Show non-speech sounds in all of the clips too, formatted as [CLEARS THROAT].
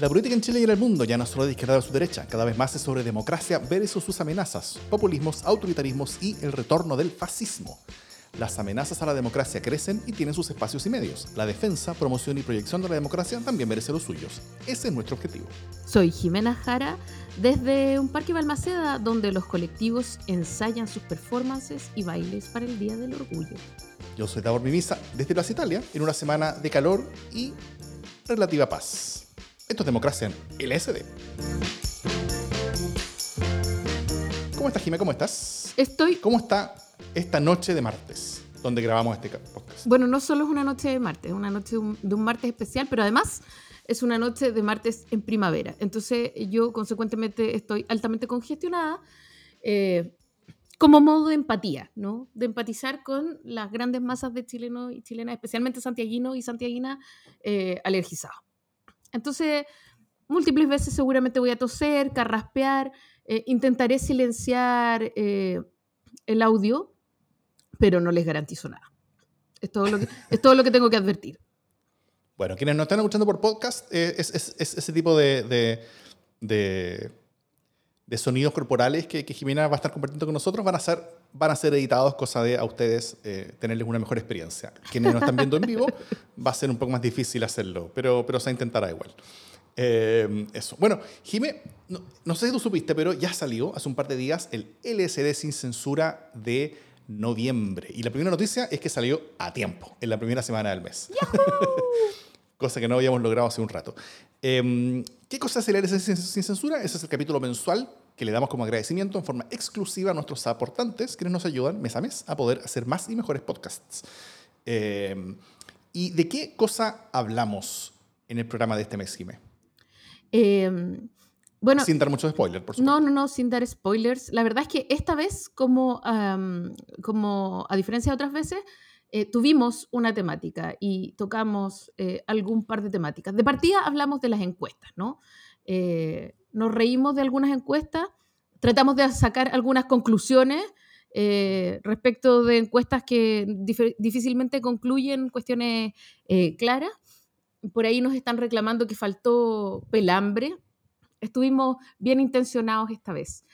La política en Chile y en el mundo ya no es solo de izquierda su derecha, cada vez más es sobre democracia versus sus amenazas, populismos, autoritarismos y el retorno del fascismo. Las amenazas a la democracia crecen y tienen sus espacios y medios. La defensa, promoción y proyección de la democracia también merece los suyos. Ese es nuestro objetivo. Soy Jimena Jara desde un parque Balmaceda donde los colectivos ensayan sus performances y bailes para el Día del Orgullo. Yo soy Davor Mimisa desde Plaza Italia en una semana de calor y relativa paz. Esto es democracia en LSD. ¿Cómo estás, Jimena? ¿Cómo estás? Estoy. ¿Cómo está esta noche de martes, donde grabamos este podcast? Bueno, no solo es una noche de martes, es una noche de un, de un martes especial, pero además es una noche de martes en primavera. Entonces yo consecuentemente estoy altamente congestionada eh, como modo de empatía, ¿no? De empatizar con las grandes masas de chilenos y chilenas, especialmente santiaguinos y santiaguinas eh, alergizados. Entonces, múltiples veces seguramente voy a toser, carraspear, eh, intentaré silenciar eh, el audio, pero no les garantizo nada. Es todo lo que, [LAUGHS] es todo lo que tengo que advertir. Bueno, quienes nos están escuchando por podcast, eh, es, es- es ese tipo de, de, de- de sonidos corporales que, que Jimena va a estar compartiendo con nosotros van a ser, van a ser editados, cosa de a ustedes eh, tenerles una mejor experiencia. Quienes nos están viendo en vivo, va a ser un poco más difícil hacerlo, pero, pero se intentará igual. Eh, eso. Bueno, Jimé, no, no sé si tú supiste, pero ya salió hace un par de días el LSD sin censura de noviembre. Y la primera noticia es que salió a tiempo, en la primera semana del mes. [LAUGHS] cosa que no habíamos logrado hace un rato. Eh, ¿Qué cosa es el LSD sin, sin censura? Ese es el capítulo mensual que le damos como agradecimiento en forma exclusiva a nuestros aportantes, quienes nos ayudan mes a mes a poder hacer más y mejores podcasts. Eh, ¿Y de qué cosa hablamos en el programa de este mes, Jimé? Eh, bueno, Sin dar mucho spoiler, por supuesto. No, no, no, sin dar spoilers. La verdad es que esta vez, como, am, como a diferencia de otras veces, eh, tuvimos una temática y tocamos eh, algún par de temáticas. De partida hablamos de las encuestas, ¿no? Eh, nos reímos de algunas encuestas, tratamos de sacar algunas conclusiones eh, respecto de encuestas que dif- difícilmente concluyen cuestiones eh, claras. Por ahí nos están reclamando que faltó pelambre. Estuvimos bien intencionados esta vez.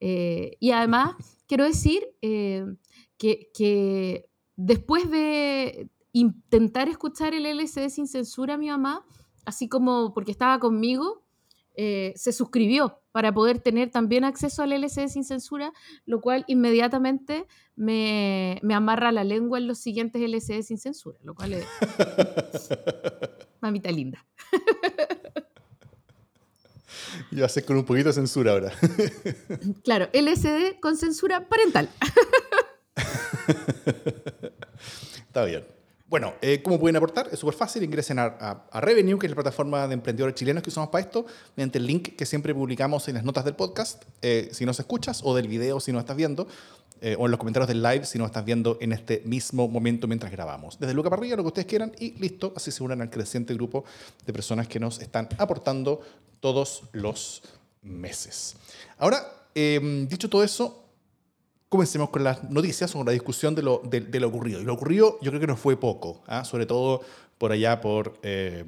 Eh, y además, quiero decir que, que después de intentar escuchar el LCD sin censura, mi mamá, así como porque estaba conmigo, eh, se suscribió para poder tener también acceso al LCD sin censura, lo cual inmediatamente me, me amarra la lengua en los siguientes LCD sin censura, lo cual es [LAUGHS] mamita linda. [LAUGHS] Y ser con un poquito de censura ahora. Claro, LSD con censura parental. [LAUGHS] [LAUGHS] Está bien. Bueno, eh, ¿cómo pueden aportar? Es súper fácil. Ingresen a, Revenue, que es la plataforma de emprendedores chilenos que usamos para esto, mediante el link que siempre publicamos en las notas del podcast, eh, si nos escuchas, o del video si no estás viendo, eh, o en los comentarios del live si no estás viendo en este mismo momento mientras grabamos. Desde Luca para arriba, lo que ustedes quieran, y listo. Así se unan al creciente grupo de personas que nos están aportando todos los meses. Ahora, dicho todo eso, Comencemos con las noticias, con la discusión de lo, de, de lo ocurrido. Y lo ocurrido yo creo que no fue poco, ¿ah? sobre todo por allá por, eh,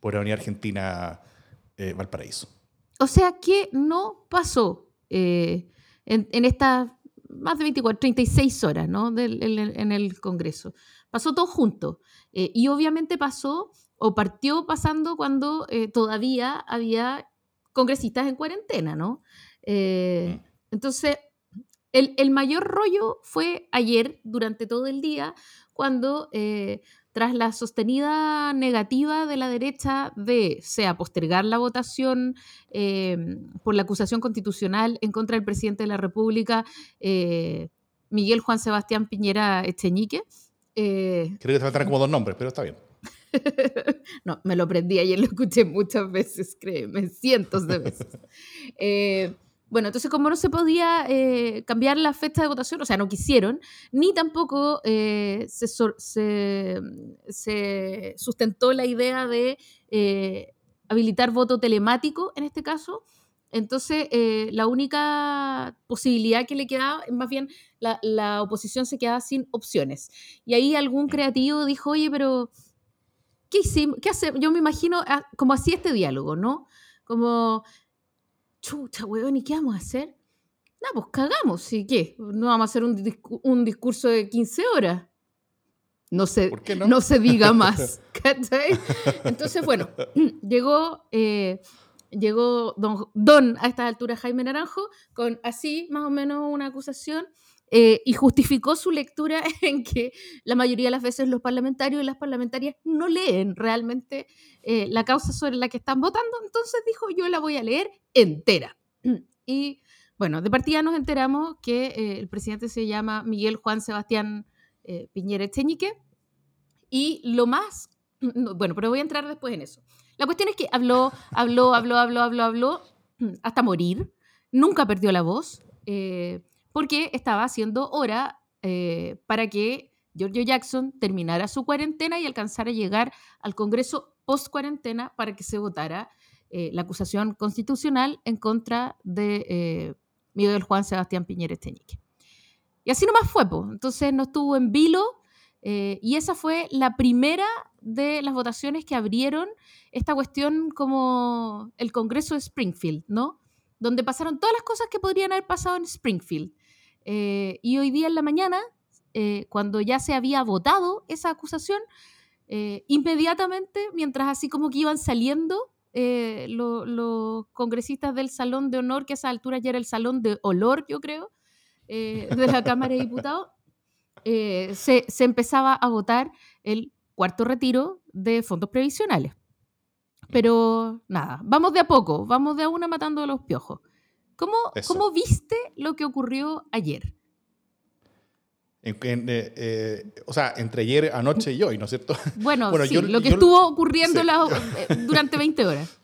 por la Unidad Argentina eh, Valparaíso. O sea que no pasó eh, en, en estas más de 24, 36 horas ¿no? Del- en, el- en el Congreso. Pasó todo junto. Eh, y obviamente pasó o partió pasando cuando eh, todavía había congresistas en cuarentena, ¿no? Eh, entonces, el, el mayor rollo fue ayer, durante todo el día, cuando eh, tras la sostenida negativa de la derecha de, sea, postergar la votación eh, por la acusación constitucional en contra del presidente de la República, eh, Miguel Juan Sebastián Piñera Echeñique. eh, Creo que te faltan [LAUGHS] como dos nombres, pero está bien. no, me lo aprendí ayer, lo escuché muchas veces, créeme, cientos de veces. [LAUGHS] Bueno, entonces como no se podía eh, cambiar la fecha de votación, o sea, no quisieron, ni tampoco eh, se, sor- se- se sustentó la idea de eh, habilitar voto telemático en este caso. Entonces, la única posibilidad que le quedaba, más bien, la, la oposición se quedaba sin opciones. Y ahí algún creativo dijo, oye, pero ¿qué hicimos? ¿Qué hacemos? Yo me imagino ah, como así este diálogo, ¿no? Como, chucha, weón, ¿y qué vamos a hacer? No, pues cagamos, ¿sí qué? No vamos a hacer un, un discurso de 15 horas. No se, no? se diga [LAUGHS] más. Entonces, bueno, [CLEARS THROAT] llegó, eh, llegó don, don, a estas alturas Jaime Naranjo con así más o menos una acusación eh, y justificó su lectura [LAUGHS] en que la mayoría de las veces los parlamentarios y las parlamentarias no leen realmente eh, la causa sobre la que están votando, entonces dijo yo la voy a leer entera. Y bueno, de partida nos enteramos que el presidente se llama Miguel Juan Sebastián eh, Piñera Echeñique. Y lo más, [CLEARS THROAT] bueno, pero voy a entrar después en eso. La cuestión es que habló, habló, habló, habló, habló, habló, [CLEARS THROAT] hasta morir. Nunca perdió la voz, eh, porque estaba haciendo hora eh, para que Giorgio Jackson terminara su cuarentena y alcanzara a llegar al Congreso post cuarentena para que se votara la acusación constitucional en contra de Miguel Juan Sebastián Piñera Echeñique. Y así nomás fue. Entonces no estuvo en vilo eh, y esa fue la primera de las votaciones que abrieron esta cuestión como el Congreso de Springfield, ¿no? Donde pasaron todas las cosas que podrían haber pasado en Springfield. Eh, y hoy día en la mañana, eh, cuando ya se había votado esa acusación, inmediatamente, mientras así como que iban saliendo los congresistas del Salón de Honor, que a esa altura ya era el Salón de Olor, yo creo, eh, de la Cámara de Diputados, eh, se, se, empezaba a votar el cuarto retiro de fondos previsionales. Pero nada, vamos de a poco, vamos de a una matando a los piojos. ¿Cómo, ¿cómo viste lo que ocurrió ayer? Eh, o sea, entre ayer, anoche y hoy, ¿no es cierto? [LAUGHS] Bueno, sí, lo que estuvo ocurriendo [LAUGHS] durante 20 horas.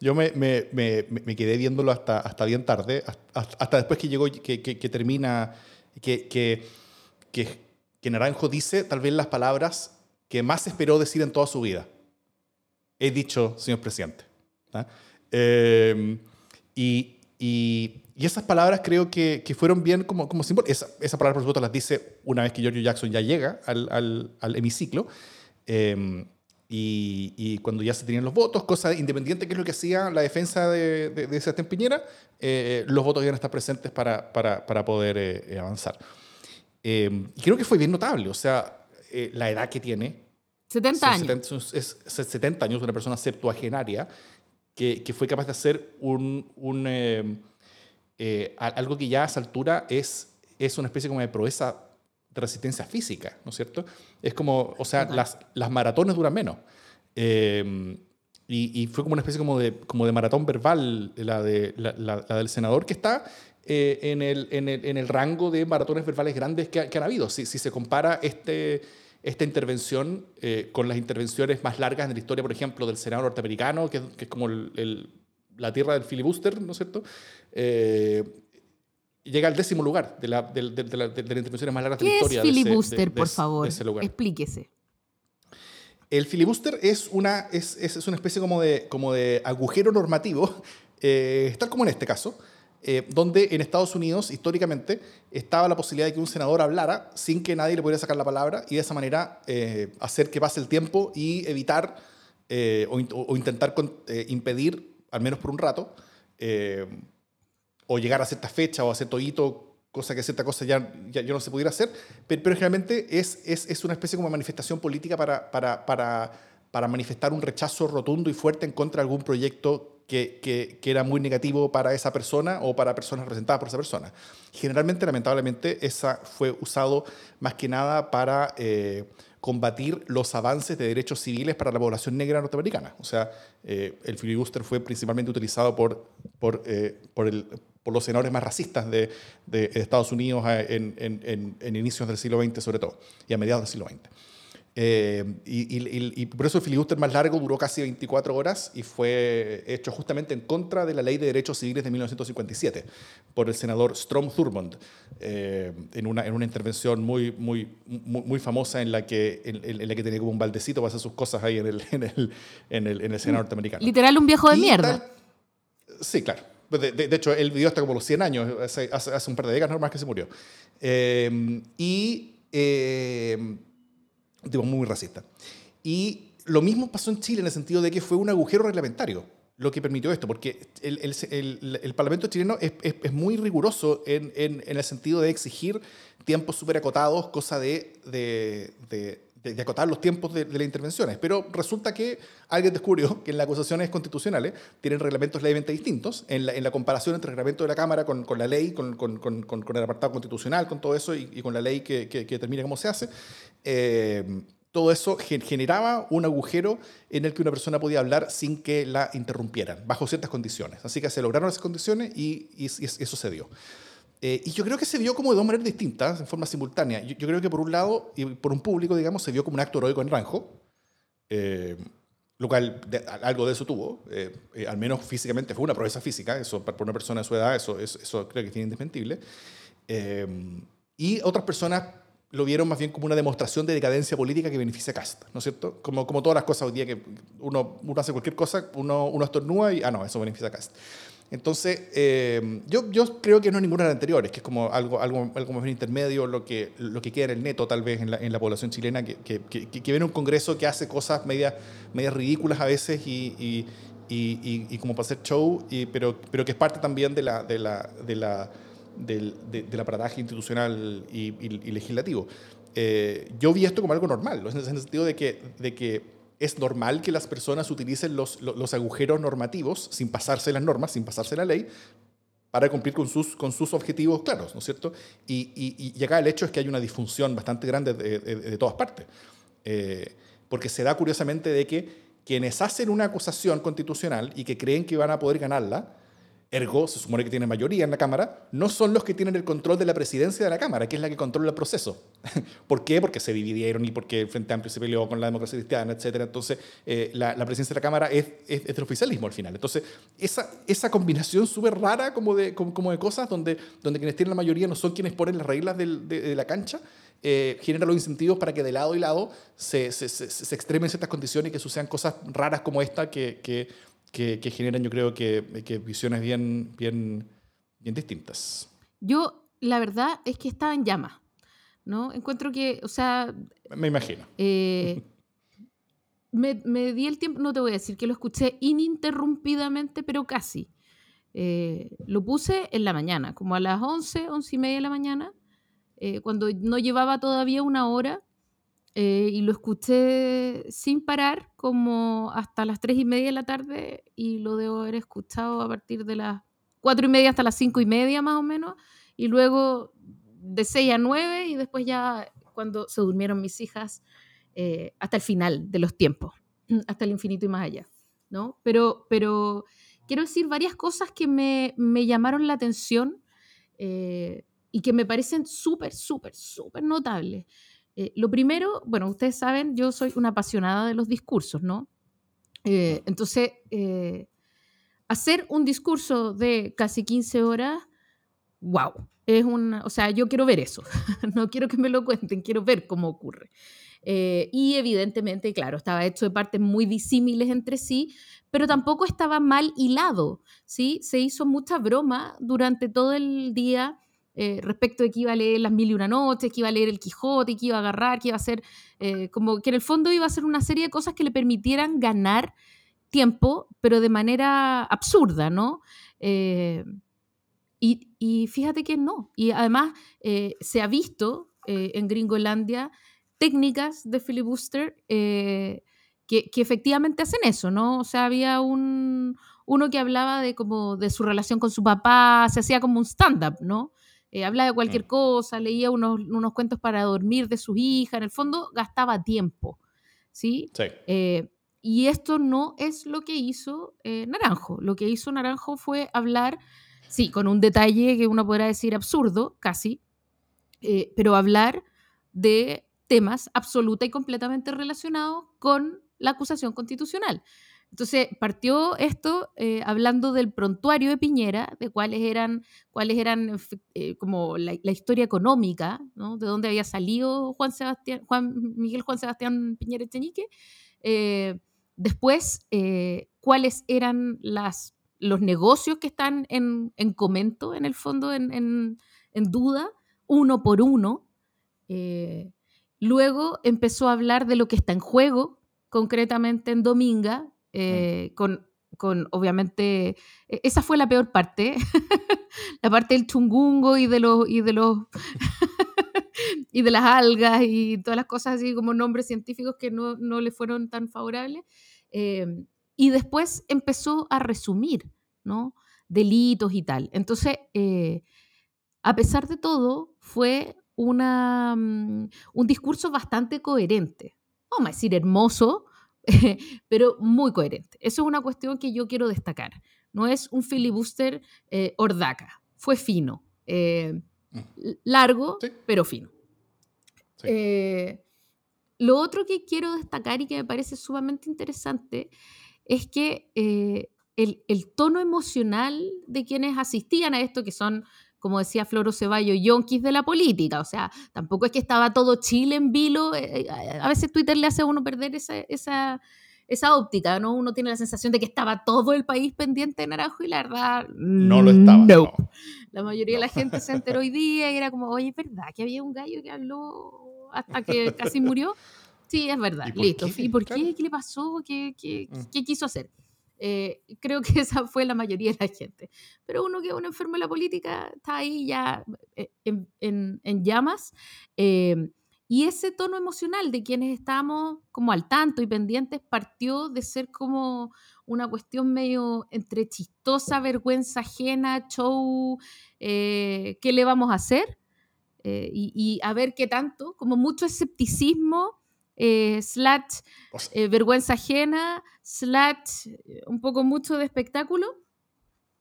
Yo me, me, me, me, quedé viéndolo hasta, hasta bien tarde, hasta, después que llegó, que, que, que termina, que, que, que, Naranjo dice tal vez las palabras que más esperó decir en toda su vida. He dicho, señor presidente. ¿ah? Em, y, y, y, esas palabras creo que, que fueron bien como, como símbolo. Esa, esa palabra, por supuesto, las dice una vez que George Jackson ya llega al, al, al hemiciclo. Eh, y, cuando ya se tenían los votos, cosa independiente que es lo que hacía la defensa de, de, de Sebastián Piñera, eh, los votos iban a estar presentes para, para, para poder eh, avanzar. Eh, y creo que fue bien notable, o sea, la edad que tiene. 70 años. es, 70 años, una persona septuagenaria que, que fue capaz de hacer un, un algo que ya a esa altura es, es una especie como de proeza de resistencia física, ¿no es cierto? Es como, o sea, las, las maratones duran menos. Eh, y, y, fue como una especie como de, como de maratón verbal la, de, la, la, del senador que está eh, en, el, en, el, en, el, rango de maratones verbales grandes que, que han habido. Si, si, se compara este, esta intervención eh, con las intervenciones más largas en la historia, por ejemplo, del Senado norteamericano, que, que es como el, la tierra del filibuster, ¿no es cierto? llega al décimo lugar de, la, de, de, de, la, de las intervenciones más largas de la historia. ¿Qué es filibuster, por favor? Explíquese. El filibuster es una, es, es, una especie como de, como de agujero normativo, eh, tal como en este caso, eh, donde en Estados Unidos, históricamente, estaba la posibilidad de que un senador hablara sin que nadie le pudiera sacar la palabra y de esa manera eh, hacer que pase el tiempo y evitar o, o, intentar impedir, al menos por un rato, o llegar a cierta fecha o a cierto hito, cosa que cierta cosa ya, ya, no se pudiera hacer, pero, generalmente es, es, es, una especie como manifestación política para, para, para, para, manifestar un rechazo rotundo y fuerte en contra de algún proyecto que, que, que, era muy negativo para esa persona o para personas representadas por esa persona. Generalmente, lamentablemente, esa fue usado más que nada para... Eh, combatir los avances de derechos civiles para la población negra norteamericana. O sea, eh, el filibuster fue principalmente utilizado por, por, eh, por, el, por los senadores más racistas de, de Estados Unidos eh, en, en, en, inicios del siglo XX sobre todo, y a mediados del siglo XX. Eh, y, y, y, por eso el filibuster más largo duró casi 24 horas y fue hecho justamente en contra de la Ley de Derechos Civiles de 1957 por el senador Strom Thurmond eh, en, una, en una intervención muy, muy, muy, muy famosa en la, que, en, en, la que tenía como un baldecito para hacer sus cosas ahí en el, en el, en el, en el Senado norteamericano. Literal un viejo de mierda. Tal, sí, claro. De, de, de, hecho, el video está como los 100 años, hace, hace un par de décadas normal que se murió. Eh, y, eh, tipo, muy racista. Y lo mismo pasó en Chile en el sentido de que fue un agujero reglamentario lo que permitió esto, porque el, el, el, Parlamento chileno es, es, muy riguroso en, en, el sentido de exigir tiempos súper acotados, cosa de, de, de, acotar los tiempos de, las intervenciones. Pero resulta que alguien descubrió que en las acusaciones constitucionales tienen reglamentos levemente distintos, en la, comparación entre el reglamento de la Cámara con, la ley, con, con, con, el apartado constitucional, con todo eso y, y con la ley que, que, que, determina cómo se hace. Eh, todo eso generaba un agujero en el que una persona podía hablar sin que la interrumpieran, bajo ciertas condiciones. Así que se lograron esas condiciones y, eso se dio. Eh, y yo creo que se vio como de dos maneras distintas, en forma simultánea. Yo, creo que por un lado, y por un público, digamos, se vio como un acto heroico en Ranjo, eh, lo cual algo de eso tuvo, eh, al menos físicamente, fue una proeza física, eso para una persona de su edad, eso, eso, eso creo que es indesmentible. y otras personas lo vieron más bien como una demostración de decadencia política que beneficia a Cast, ¿no es cierto? Como, como todas las cosas hoy día que uno, uno hace cualquier cosa, uno, uno estornuda y, ah, no, eso beneficia a Cast. Entonces, eh, yo, creo que no es ninguna de las anteriores, que es como algo, algo, algo más bien intermedio, lo que, lo que queda en el neto, tal vez, en la, en la población chilena, que, que, que, viene un Congreso que hace cosas medias, medias ridículas a veces y, y, y, y como para hacer show, pero, pero que es parte también de la, de la, de la del, del aparataje institucional y, legislativo. Eh, yo vi esto como algo normal, en el sentido de que, de que es normal que las personas utilicen los, los, agujeros normativos sin pasarse las normas, sin pasarse la ley, para cumplir con sus, con sus objetivos claros, ¿no es cierto? Y, y, y acá el hecho es que hay una disfunción bastante grande de, de, todas partes, eh, porque se da curiosamente de que quienes hacen una acusación constitucional y que creen que van a poder ganarla, ergo se supone que tiene mayoría en la Cámara, no son los que tienen el control de la presidencia de la Cámara, que es la que controla el proceso. [LAUGHS] ¿Por qué? Porque se dividieron y porque Frente Amplio se peleó con la democracia cristiana, etc. Entonces, eh, la, presidencia de la Cámara es, es, del oficialismo al final. Entonces, esa, esa combinación súper rara como de, como, de cosas donde, donde quienes tienen la mayoría no son quienes ponen las reglas de, la cancha, eh, genera los incentivos para que de lado y lado se, se, se, extremen ciertas condiciones y que sucedan cosas raras como esta que que, generan, yo creo que, visiones bien, bien, bien distintas. Yo, la verdad es que estaba en llamas, ¿no? Encuentro que, o sea... Me imagino. Eh, me, me, di el tiempo, no te voy a decir que lo escuché ininterrumpidamente, pero casi. Eh, lo puse en la mañana, como a las 11, 11 y media de la mañana, eh, cuando no llevaba todavía una hora eh, y lo escuché sin parar como hasta las tres y media de la tarde y lo debo haber escuchado a partir de las cuatro y media hasta las cinco y media más o menos y luego de seis a nueve y después ya cuando se durmieron mis hijas eh, hasta el final de los tiempos, [CLEARS THROAT] hasta el infinito y más allá, ¿no? Pero, pero quiero decir varias cosas que me, me llamaron la atención eh, y que me parecen súper, súper, súper notables. Eh, lo primero, bueno, ustedes saben, yo soy una apasionada de los discursos, ¿no? Eh, entonces, eh, hacer un discurso de casi 15 horas, wow, es una, o sea, yo quiero ver eso, [LAUGHS] no quiero que me lo cuenten, quiero ver cómo ocurre. y evidentemente, claro, estaba hecho de partes muy disímiles entre sí, pero tampoco estaba mal hilado, ¿sí? Se hizo mucha broma durante todo el día eh, respecto de que iba a leer Las Mil y Una Noches, que iba a leer El Quijote, que iba a agarrar, que iba a hacer, eh, como que en el fondo iba a hacer una serie de cosas que le permitieran ganar tiempo, pero de manera absurda, ¿no? Eh, y, fíjate que no. Y además se ha visto en Gringolandia técnicas de filibuster que, que, efectivamente hacen eso, ¿no? O sea, había un, uno que hablaba de como de su relación con su papá, se hacía como un stand-up, ¿no? Eh, hablaba de cualquier mm. cosa, leía unos, unos, cuentos para dormir de sus hijas, en el fondo gastaba tiempo, ¿sí? sí. Eh, y esto no es lo que hizo eh, Naranjo. Lo que hizo Naranjo fue hablar, sí, con un detalle que uno podrá decir absurdo, casi, pero hablar de temas absoluta y completamente relacionados con la acusación constitucional. Entonces partió esto eh, hablando del prontuario de Piñera, de cuáles eran, cuáles eran eh, como la, historia económica, ¿no? de dónde había salido Juan, Miguel Juan Sebastián Piñera Echenique. Eh, después, cuáles eran las, los negocios que están en, en comento, en el fondo, en, en, en duda, uno por uno. luego empezó a hablar de lo que está en juego, concretamente en Dominga, eh, con, con obviamente, e- esa fue la peor parte, [LAUGHS] la parte del chungungo y de los, y de los [LAUGHS] y de las algas y todas las cosas así como nombres científicos que no, no le fueron tan favorables. Eh, y después empezó a resumir, ¿no? Delitos y tal. Entonces, eh, a pesar de todo, fue una, mm, un discurso bastante coherente. Vamos a decir hermoso, [LAUGHS] pero muy coherente. Eso es una cuestión que yo quiero destacar. No es un filibuster eh, ordaca, fue fino. eh, largo, Sí. pero fino. Sí. Eh, lo otro que quiero destacar y que me parece sumamente interesante es que el, el tono emocional de quienes asistían a esto, que son, como decía Floro Ceballo, yonkis de la política, o sea, tampoco es que estaba todo Chile en vilo, eh, eh, a veces Twitter le hace a uno perder esa, esa, esa óptica, ¿no? Uno tiene la sensación de que estaba todo el país pendiente de Naranjo y la verdad... No lo estaba. no. no. La mayoría de la gente se enteró hoy día y era como, oye, ¿es verdad que había un gallo que habló hasta que casi murió? Sí, es verdad. ¿Y por Listo. qué? ¿Y por Claro. qué? ¿Qué le pasó? ¿Qué, qué, Mm. qué quiso hacer? Eh, creo que [LAUGHS] esa fue la mayoría de la gente. Pero uno que es un enfermo de la política está ahí ya eh, en, en- en llamas. eh, y ese tono emocional de quienes estábamos como al tanto y pendientes partió de ser como una cuestión medio entre chistosa, vergüenza ajena, show, eh, ¿qué le vamos a hacer? Eh, y, y a ver qué tanto, como mucho escepticismo, eh, slash eh, vergüenza ajena, slash eh, un poco mucho de espectáculo.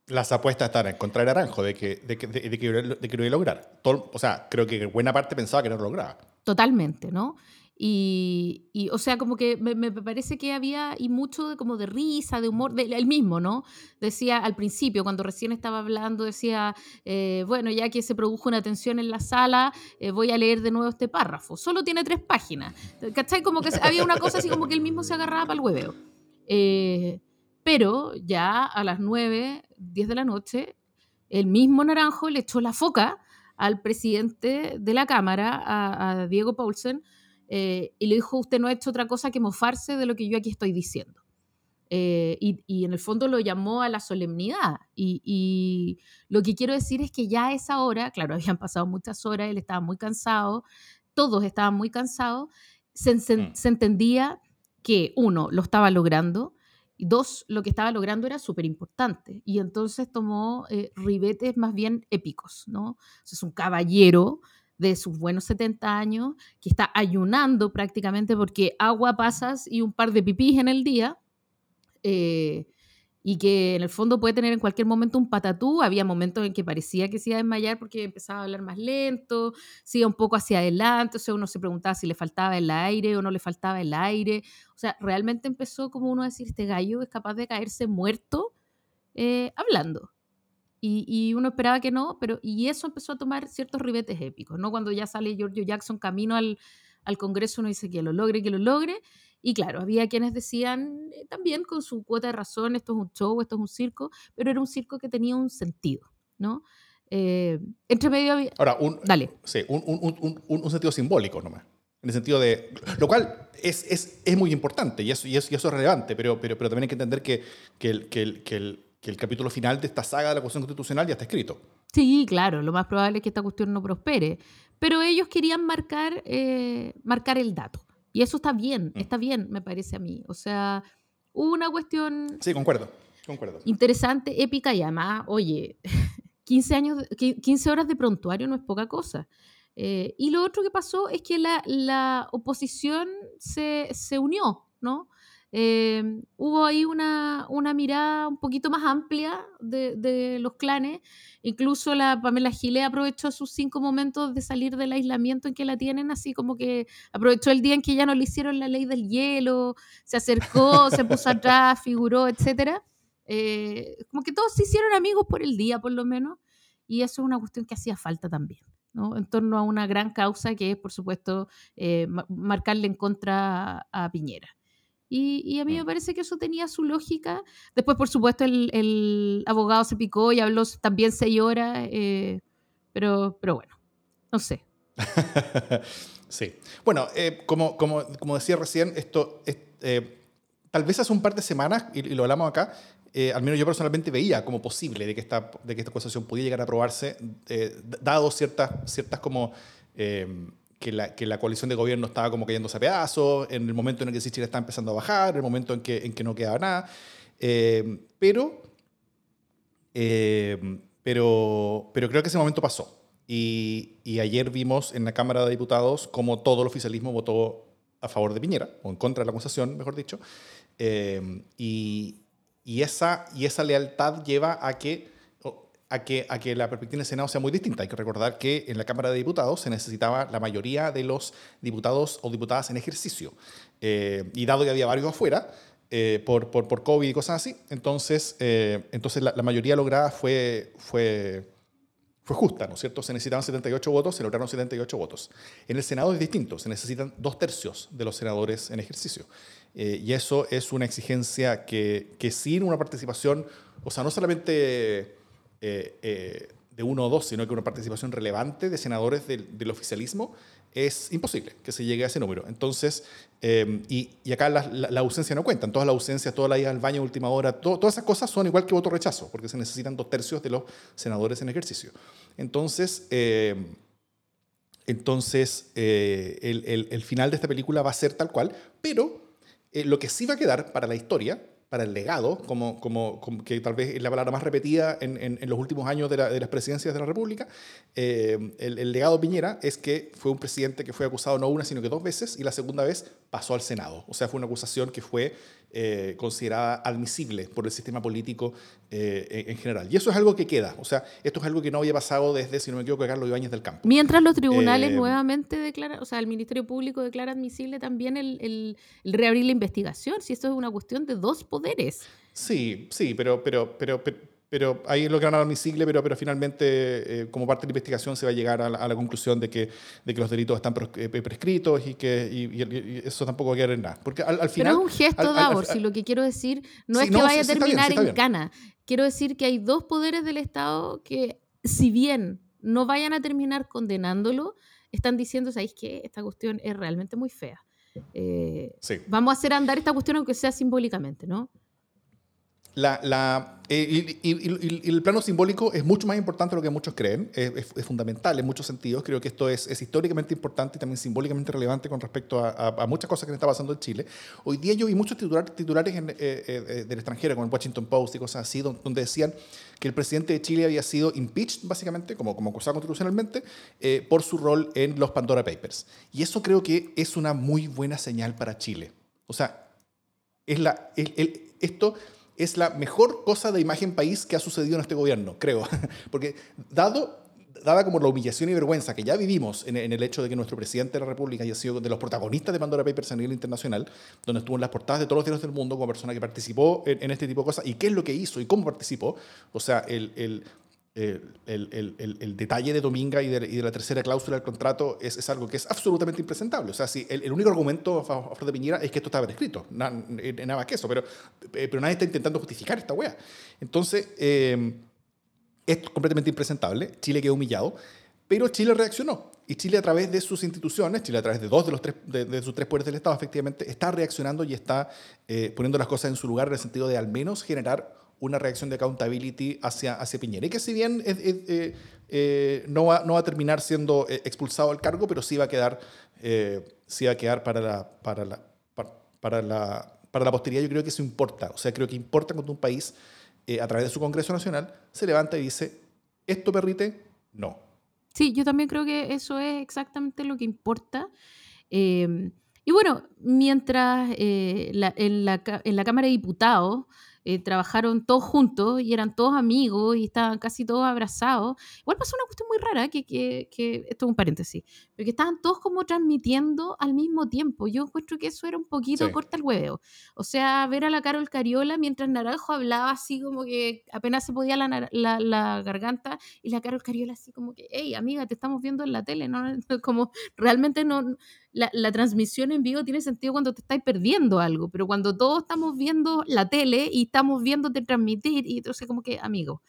las apuestas están en contra de Naranjo, de que, de que, de, de que, de que lo iba a lograr. Todo- o sea, creo que buena parte pensaba que no lo lograba. Totalmente, ¿no? Y, y, o sea, como que me, me parece que había y mucho de, como de risa, de humor, de, el mismo, ¿no? Decía al principio, cuando recién estaba hablando, decía, eh, bueno, ya que se produjo una tensión en la sala, eh, voy a leer de nuevo este párrafo. Solo tiene tres páginas. ¿Cachai? Como que había una cosa así como que él mismo se agarraba para el hueveo. Eh, pero ya a las 9, 10 de la noche, el mismo Naranjo le echó la foca al presidente de la Cámara, a, a Diego Paulsen, eh, y le dijo, usted no ha hecho otra cosa que mofarse de lo que yo aquí estoy diciendo. Eh, y, y en el fondo lo llamó a la solemnidad. Y, y lo que quiero decir es que ya a esa hora, claro, [LAUGHS] habían pasado muchas horas, él estaba muy cansado, todos estaban muy cansados, se, se- Mm. se entendía que uno, lo estaba logrando, y dos, lo que estaba logrando era súper importante. Y entonces tomó eh, ribetes más bien épicos, ¿no? O sea, es un caballero de sus buenos 70 años que está ayunando prácticamente porque agua pasas y un par de pipís en el día. eh, y que en el fondo puede tener en cualquier momento un patatú. Había momentos en que parecía que se iba a desmayar porque empezaba a hablar más lento, se iba un poco hacia adelante, o sea, uno se preguntaba si le faltaba el aire o no le faltaba el aire. O sea, realmente empezó como uno a decir, este gallo es capaz de caerse muerto eh, hablando. Y, y uno esperaba que no, pero y eso empezó a tomar ciertos ribetes épicos, ¿no? Cuando ya sale Giorgio Jackson camino al, al Congreso, uno dice que lo logre, que lo logre. Y claro, había quienes decían eh, también con su cuota de razón, esto es un show, esto es un circo, pero era un circo que tenía un sentido, ¿no? Eh, entre medio había... Ahora, un, Dale. sí, un, un, un, un, un sentido simbólico nomás. En el sentido de. Lo cual es, es, es muy importante y eso, y eso, y eso es relevante, pero, pero, pero también hay que entender que, que, el, que, el, que, el, que el capítulo final de esta saga de la cuestión constitucional ya está escrito. Sí, claro, lo más probable es que esta cuestión no prospere, pero ellos querían marcar, eh, marcar el dato. Y eso está bien, Mm. está bien, me parece a mí. O sea, una cuestión Sí, concuerdo. Concuerdo. interesante, épica y además, oye, [LAUGHS] 15, años, de- qui- 15 horas de prontuario no es poca cosa. Eh, y lo otro que pasó es que la, la oposición se, se unió, ¿no? Eh, hubo ahí una, una mirada un poquito más amplia de, de los clanes. Incluso la Pamela Giles aprovechó sus cinco momentos de salir del aislamiento en que la tienen, así como que aprovechó el día en que ya no le hicieron la ley del hielo, se acercó, se puso [LAUGHS] atrás, figuró, etcétera. Eh, como que todos se hicieron amigos por el día, por lo menos, y eso es una cuestión que hacía falta también, ¿no? En torno a una gran causa que es, por supuesto, eh, ma- marcarle en contra a, a Piñera. Y, y a mí me Mm. parece que eso tenía su lógica. Después, por supuesto, el, el abogado se picó y habló también seis horas, eh, pero, pero bueno, no sé. [LAUGHS] sí. Bueno, eh, como, como, como decía recién, esto, es- tal vez hace un par de semanas, y, lo hablamos acá, al menos yo personalmente veía como posible de que esta, de que esta acusación pudiera llegar a aprobarse, dado ciertas, ciertas como que la, que la, coalición de gobierno estaba como cayéndose a pedazos, en el momento en el que Chile está empezando a bajar, en el momento en que, en que no quedaba nada. Eh, pero, eh, pero, pero creo que ese momento pasó. Y, y, ayer vimos en la Cámara de Diputados cómo todo el oficialismo votó a favor de Piñera, o en contra de la acusación, mejor dicho. Eh, y, y, esa, y esa lealtad lleva a que a que, a que la perspectiva del Senado sea muy distinta. Hay que recordar que en la Cámara de Diputados se necesitaba la mayoría de los diputados o diputadas en ejercicio. Eh, y dado que había varios afuera, eh, por, por, por, COVID y cosas así, entonces, eh, entonces la, mayoría lograda fue, fue, fue justa, ¿no es cierto? Se necesitaban 78 votos, se lograron 78 votos. En el Senado es distinto, se necesitan dos tercios de los senadores en ejercicio. y eso es una exigencia que, que sin una participación, o sea, no solamente eh, eh, de uno o dos, sino que una participación relevante de senadores del, oficialismo, es imposible que se llegue a ese número. Entonces, eh, y, y, acá la, la, ausencia no cuentan, todas las ausencias, toda la ida al baño última hora, todas esas cosas son igual que voto rechazo, porque se necesitan dos tercios de los senadores en ejercicio. Entonces, entonces el, final de esta película va a ser tal cual, pero lo que sí va a quedar para la historia para el legado, como, como, que tal vez es la palabra más repetida en, en, los últimos años de, las presidencias de la República, eh, el, el, legado Piñera es que fue un presidente que fue acusado no una, sino que dos veces, y la segunda vez pasó al Senado. O sea, fue una acusación que fue eh, considerada admisible por el sistema político eh, en general. Y eso es algo que queda. O sea, esto es algo que no había pasado desde, si no me equivoco, Carlos Ibáñez del Campo. Mientras los tribunales nuevamente declaran, o sea, el Ministerio Público declara admisible también el, el, el reabrir la investigación, si esto es una cuestión de dos poderes poderes. Sí, sí, pero, pero, pero, pero, ahí lo lograron admisible, pero, pero finalmente, eh, como parte de la investigación, se va a llegar a la, conclusión de que, de que los delitos están eh, prescritos y que y, eso tampoco va a quedar en nada. Porque al, final. Pero es un gesto, Davor, si lo que quiero decir no es que vaya a terminar en cana. Quiero decir que hay dos poderes del Estado que, si bien no vayan a terminar condenándolo, están diciendo, ¿sabéis qué? Esta cuestión es realmente muy fea. Eh, vamos a hacer andar esta cuestión aunque sea simbólicamente, ¿no? La, la, eh, y, el plano simbólico es mucho más importante de lo que muchos creen, es, fundamental en muchos sentidos. Creo que esto es, es, históricamente importante y también simbólicamente relevante con respecto a, muchas cosas que está pasando en Chile. Hoy día yo vi muchos titulares, titulares eh, del extranjero, como el Washington Post y cosas así, donde, decían que el presidente de Chile había sido impeached, básicamente, como, como acusado constitucionalmente, por su rol en los Pandora Papers. Y eso creo que es una muy buena señal para Chile. O sea, es la, el, esto es la mejor cosa de imagen país que ha sucedido en este gobierno, creo. [LAUGHS] Porque dado, dada como la humillación y vergüenza que ya vivimos en, el hecho de que nuestro presidente de la República haya sido de los protagonistas de Pandora Papers a nivel internacional, donde estuvo en las portadas de todos los diarios del mundo como persona que participó en, este tipo de cosas y qué es lo que hizo y cómo participó, o sea, el, el el, el, detalle de Dominga y de, la tercera cláusula del contrato es, algo que es absolutamente impresentable. O sea, si el, único argumento a de Piñera es que esto estaba escrito, nada, nada más que eso, pero, eh, pero nadie está intentando justificar esta wea. Entonces, eh, es completamente impresentable. Chile quedó humillado, pero Chile reaccionó. Y Chile a través de sus instituciones, Chile a través de dos de, los tres, de, sus tres poderes del Estado, efectivamente, está reaccionando y está eh, poniendo las cosas en su lugar en el sentido de al menos generar una reacción de accountability hacia, hacia Piñera. Y que si bien eh, eh, no, va, no va a terminar siendo eh, expulsado del cargo, pero sí va a quedar, sí va a quedar para, la, para, la, para, la, para la posteridad. Yo creo que eso importa. O sea, creo que importa cuando un país, a través de su Congreso Nacional, se levanta y dice, ¿esto permite? No. Sí, yo también creo que eso es exactamente lo que importa. y bueno, mientras en, la, en la Cámara de Diputados eh, trabajaron todos juntos y eran todos amigos y estaban casi todos abrazados. Igual pasó una cuestión muy rara, que, que, que esto es un paréntesis, pero que estaban todos como transmitiendo al mismo tiempo. Yo encuentro que eso era un poquito corta el huevo. O sea, ver a la Carol Cariola mientras Naranjo hablaba así como que apenas se podía la, la, la garganta y la Carol Cariola así como que, hey, amiga, te estamos viendo en la tele, ¿no? [LAUGHS] Como realmente no la, transmisión en vivo tiene sentido cuando te estáis perdiendo algo, pero cuando todos estamos viendo la tele y estamos viéndote transmitir, y entonces como que, amigo,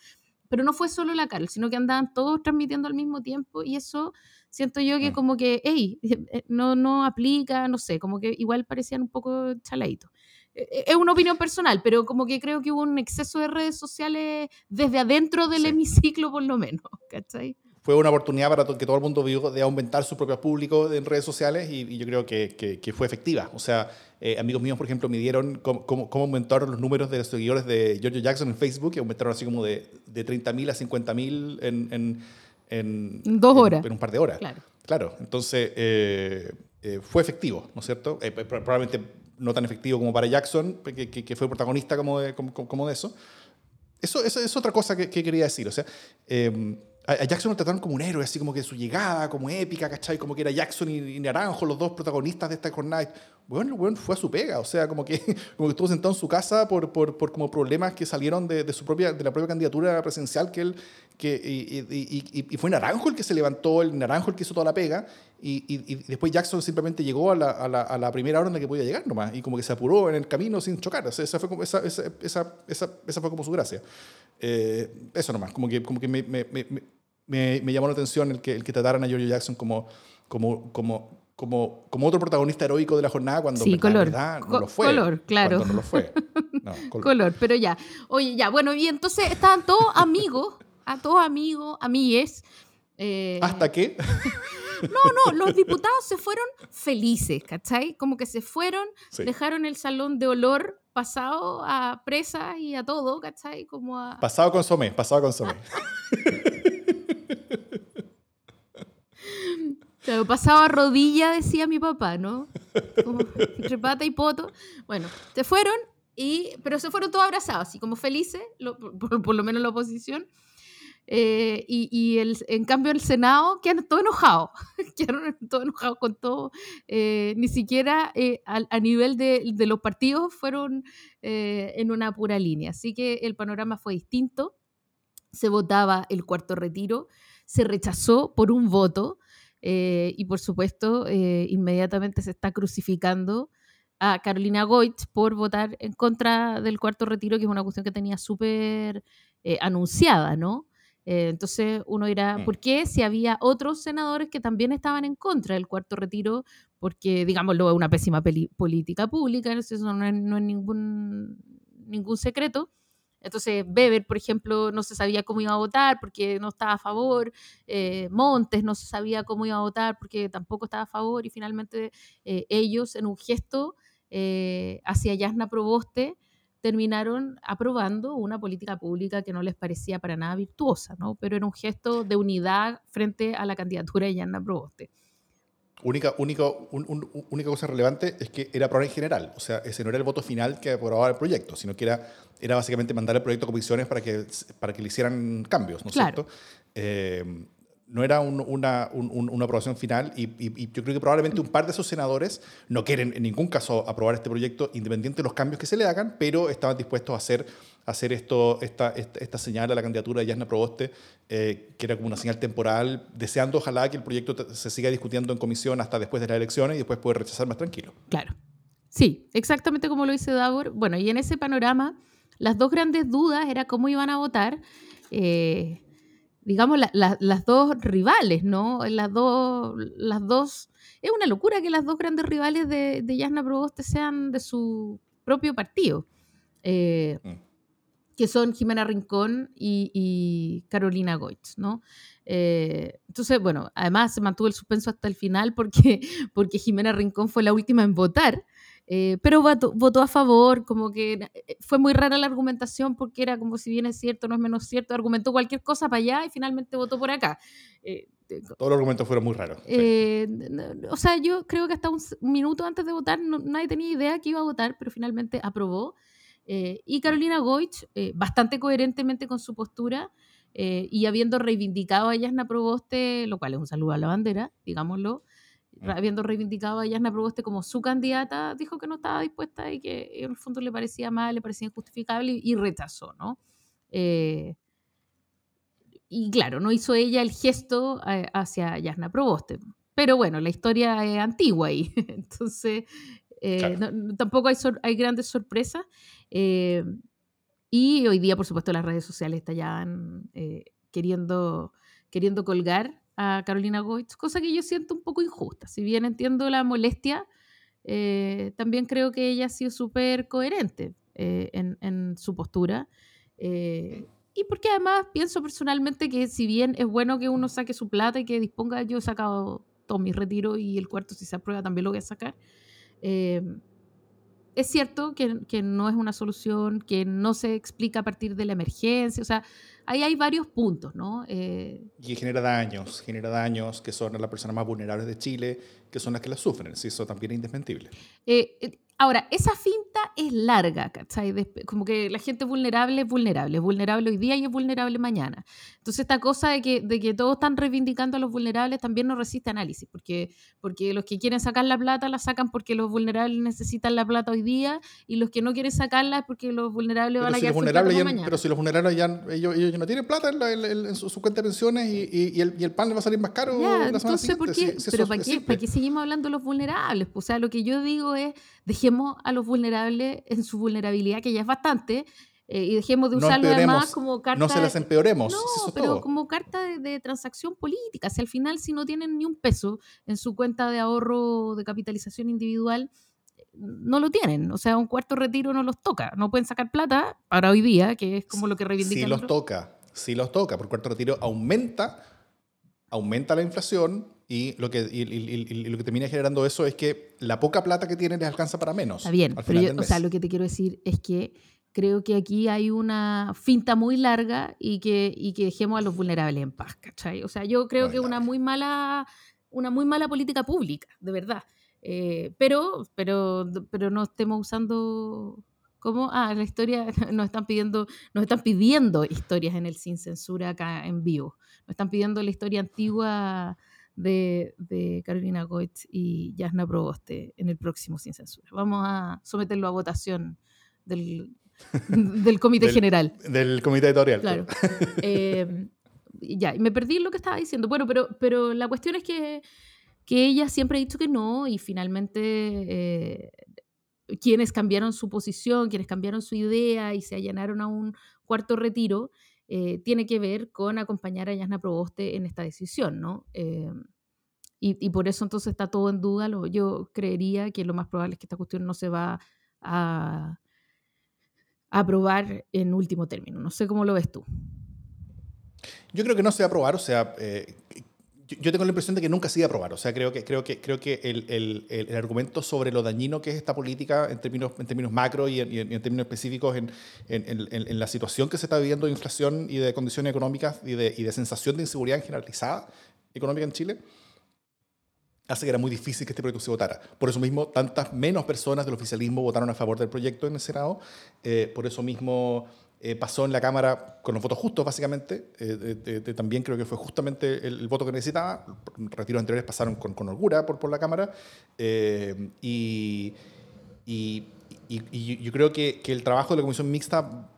Pero no fue solo la Carol, sino que andaban todos transmitiendo al mismo tiempo y eso siento yo que Mm. como que, hey, [LAUGHS] no, no aplica, no sé, como que igual parecían un poco chaladitos. Eh, eh, Es una opinión personal, pero como que creo que hubo un exceso de redes sociales desde adentro del Sí. hemiciclo, por lo menos, [LAUGHS] ¿cachai? Fue una oportunidad para que todo el mundo vio de aumentar su propio público en redes sociales y, y yo creo que, que- que fue efectiva. O sea, eh, amigos míos, por ejemplo, midieron cómo, cómo- cómo aumentaron los números de los seguidores de Giorgio Jackson en Facebook, que aumentaron así como de, de 30.000 a 50.000 en, en, en, En dos en- horas. En, un par de horas. Claro. Claro, entonces eh, eh, fue efectivo, ¿no es cierto? Eh, pro- probablemente no tan efectivo como para Jackson, que, que- que fue protagonista como de, como, como- de eso. Eso, eso es otra cosa que, que quería decir. O sea, eh, a, Jackson lo trataron como un héroe, así como que su llegada, como épica, ¿cachai? Como que era Jackson y, Naranjo, los dos protagonistas de esta jornada. Bueno, el fue a su pega, o sea, como que, [LAUGHS] como que estuvo sentado en su casa por, por, por como problemas que salieron de, de su propia, de la propia candidatura presidencial que él, que, y, y- y- y fue Naranjo el que se levantó, el Naranjo el que hizo toda la pega, y, después Jackson simplemente llegó a la, a, la, a la primera hora en la que podía llegar nomás, y como que se apuró en el camino sin chocar, o sea, esa, fue como, esa, esa, esa, esa fue como su gracia. Eh, eso nomás, como que, como que me, me, me, llamó la atención el que, el que trataran a Giorgio Jackson como, como, como, como, como otro protagonista heroico de la jornada cuando Sí, color. verdad no Co- lo fue. color, claro. Cuando no lo fue. [LAUGHS] No, color. color, pero ya. Oye, ya, bueno, y entonces estaban todos amigos, a todos amigos, amigues. eh, Hasta que [LAUGHS] no, no, los diputados se fueron felices, ¿cachai? Como que se fueron, Sí. dejaron el salón de olor pasado a presa y a todo, ¿cachai? Como a... pasado con Somé, pasado con Somé. [LAUGHS] Claro, pasado a rodilla, decía mi papá, ¿no? Como entre pata y poto. Bueno, se fueron, y, pero se fueron todos abrazados, así como felices, lo- por, por lo menos la oposición. Eh, y el, en cambio el Senado [LAUGHS] quedaron todos enojados, quedaron todos enojados con todo, eh, ni siquiera eh, a, nivel de, de los partidos fueron en una pura línea. Así que el panorama fue distinto, se votaba el cuarto retiro, se rechazó por un voto y por supuesto inmediatamente se está crucificando a Carolina Goich por votar en contra del cuarto retiro, que es una cuestión que tenía súper anunciada, ¿no? Eh, entonces uno dirá, Mm. ¿por qué si había otros senadores que también estaban en contra del cuarto retiro? Porque, digámoslo, es una pésima política pública, eso no es, no es ningún, ningún secreto. Entonces, Weber, por ejemplo, no se sabía cómo iba a votar porque no estaba a favor. eh, Montes no se sabía cómo iba a votar porque tampoco estaba a favor. Y finalmente eh, ellos, en un gesto eh, hacia Yasna Proboste, terminaron aprobando una política pública que no les parecía para nada virtuosa, ¿no? Pero era un gesto de unidad frente a la candidatura de Yasna Proboste. Única, única, un- un- única cosa relevante es que era aprobar en general. O sea, ese no era el voto final que aprobaba el proyecto, sino que era, era básicamente mandar el proyecto a comisiones para que, para que le hicieran cambios, ¿no es Claro. cierto? Eh, no era un- una, un- un- una aprobación final y, y- yo creo que probablemente un par de esos senadores no quieren en ningún caso aprobar este proyecto independiente de los cambios que se le hagan, pero estaban dispuestos a hacer, a hacer esto, esta, esta, señal a la candidatura de Yasna Proboste, eh, que era como una señal temporal, deseando ojalá que el proyecto se siga discutiendo en comisión hasta después de las elecciones y después poder rechazar más tranquilo. Claro. Sí, exactamente como lo dice Davor. Bueno, y en ese panorama, las dos grandes dudas era cómo iban a votar, eh, digamos, la- la- las dos rivales, ¿no? Las dos, las dos... Es una locura que las dos grandes rivales de, de Yasna Proboste sean de su propio partido, eh, Mm. que son Jimena Rincón y, y Carolina Goitz, ¿no? Eh, entonces, bueno, además se mantuvo el suspenso hasta el final porque, [LAUGHS] porque Jimena Rincón fue la última en votar, eh, pero votó, votó a favor, como que eh, fue muy rara la argumentación porque era como si bien es cierto, no es menos cierto, argumentó cualquier cosa para allá y finalmente votó por acá. Eh, Todos los argumentos fueron muy raros. sí. eh, n- o sea, yo creo que hasta un, minuto antes de votar no- nadie tenía idea que iba a votar, pero finalmente aprobó. Eh, y Carolina Goich, eh, bastante coherentemente con su postura y habiendo reivindicado a Yasna Proboste, lo cual es un saludo a la bandera, digámoslo. Habiendo reivindicado a Yasna Proboste como su candidata, dijo que no estaba dispuesta y que en el fondo le parecía mal, le parecía injustificable y, y rechazó, ¿no? Eh, y claro, no hizo ella el gesto eh, hacia Yasna Proboste. Pero bueno, la historia es antigua ahí. [LAUGHS] Entonces, eh, Claro. no- no- tampoco hay, sor- hay grandes sorpresas. Eh, y hoy día, por supuesto, las redes sociales están eh, queriendo, queriendo colgar Carolina Goitz, cosa que yo siento un poco injusta. Si bien entiendo la molestia, eh, también creo que ella ha sido súper coherente eh, en, su postura. Eh, y porque además pienso personalmente que si bien es bueno que uno saque su plata y que disponga, yo he sacado todo mi retiro y el cuarto si se aprueba también lo voy a sacar. Es cierto que, que, no es una solución, que no se explica a partir de la emergencia, o sea, ahí hay varios puntos, ¿no? Eh, y genera daños, genera daños que son las personas más vulnerables de Chile, que son las que las sufren, si eso también es indesmentible. Eh, eh Ahora, esa finta es larga, ¿cachai? como que la gente vulnerable es vulnerable, es vulnerable hoy día y es vulnerable mañana. Entonces, esta cosa de que, de que todos están reivindicando a los vulnerables también no resiste análisis, porque, porque los que quieren sacar la plata la sacan porque los vulnerables necesitan la plata hoy día y los que no quieren sacarla es porque los vulnerables van a quedar vulnerables mañana. Pero si los vulnerables ya ellos, ellos no tienen plata en, su, cuenta de pensiones y, y, el, y, el, pan les va a salir más caro la entonces, ¿por qué? pero ¿para qué, ¿para qué seguimos hablando de los vulnerables? o sea, lo que yo digo es, dejemos a los vulnerables en su vulnerabilidad, que ya es bastante, eh, y dejemos de usarlo además como carta. No se las empeoremos. No, pero como carta de, transacción política. Si al final, si no tienen ni un peso en su cuenta de ahorro de capitalización individual, no lo tienen. O sea, un cuarto retiro no los toca. No pueden sacar plata para hoy día, que es como lo que reivindican. Sí los toca, sí los toca. Por cuarto retiro aumenta, aumenta la inflación y lo, que, lo que termina generando eso es que la poca plata que tienen les alcanza para menos. Está bien, pero yo, o sea, lo que te quiero decir es que creo que aquí hay una finta muy larga y que, y que dejemos a los vulnerables en paz, ¿cachai? O sea, yo creo que es una muy mala, una muy mala política pública, de verdad. Eh, pero, pero, pero no estemos usando ¿Cómo? Ah, la historia, [LAUGHS] nos están pidiendo, nos están pidiendo historias en el Sin Censura acá en vivo. Nos están pidiendo la historia antigua de, Carolina Goetz y Jasna Proboste en el próximo Sin Censura. Vamos a someterlo a votación del, [LAUGHS] del Comité General. Del Comité Editorial. Claro. [LAUGHS] eh, ya, me perdí lo que estaba diciendo. Bueno, pero, pero la cuestión es que, que ella siempre ha dicho que no y finalmente eh, quienes cambiaron su posición, quienes cambiaron su idea y se allanaron a un cuarto retiro, eh, tiene que ver con acompañar a Yasna Proboste en esta decisión, ¿no? Eh, y, por eso entonces está todo en duda. yo creería que lo más probable es que esta cuestión no se va a, aprobar en último término. No sé cómo lo ves tú. Yo creo que no se va a aprobar, o sea, eh, yo tengo la impresión de que nunca se iba a aprobar. O sea, creo que, creo que, creo que el, el, el argumento sobre lo dañino que es esta política en términos, en términos macro y en, en términos específicos en, en, la situación que se está viviendo de inflación y de condiciones económicas y de, y de sensación de inseguridad generalizada económica en Chile, hace que era muy difícil que este proyecto se votara. Por eso mismo, tantas menos personas del oficialismo votaron a favor del proyecto en el Senado. Eh, por eso mismo eh, pasó en la Cámara con los votos justos, básicamente. Eh, también creo que fue justamente el, voto que necesitaba. Retiros anteriores pasaron con, con holgura por, por la Cámara. Eh, y, y, y, yo creo que, que, el trabajo de la Comisión Mixta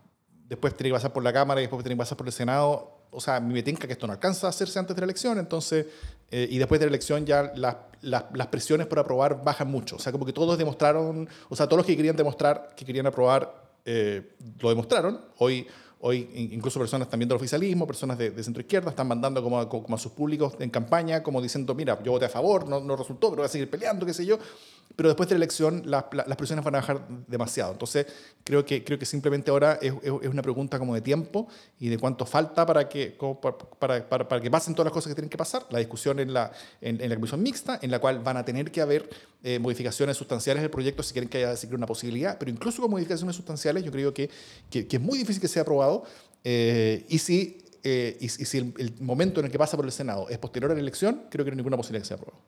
después tiene que pasar por la Cámara y después tiene que pasar por el Senado. O sea, me tinca que esto no alcanza a hacerse antes de la elección, entonces, y después de la elección ya las, las, las, presiones por aprobar bajan mucho. O sea, como que todos demostraron, o sea, todos los que querían demostrar que querían aprobar eh, lo demostraron. Hoy, hoy incluso personas también del oficialismo, personas de, centro izquierda, están mandando como a, como a, sus públicos en campaña, como diciendo, mira, yo voté a favor, no, no resultó, pero voy a seguir peleando, qué sé yo pero después de la elección las presiones van a bajar demasiado. Entonces, creo que, creo que simplemente ahora es, es, una pregunta como de tiempo y de cuánto falta para que, para, para, para, que pasen todas las cosas que tienen que pasar. La discusión en la, en, la comisión mixta, en la cual van a tener que haber eh, modificaciones sustanciales del proyecto si quieren que haya una posibilidad, pero incluso con modificaciones sustanciales yo creo que, que, es muy difícil que sea aprobado. Eh, y si, eh, y, si el, el momento en el que pasa por el Senado es posterior a la elección, creo que no hay ninguna posibilidad que sea aprobado.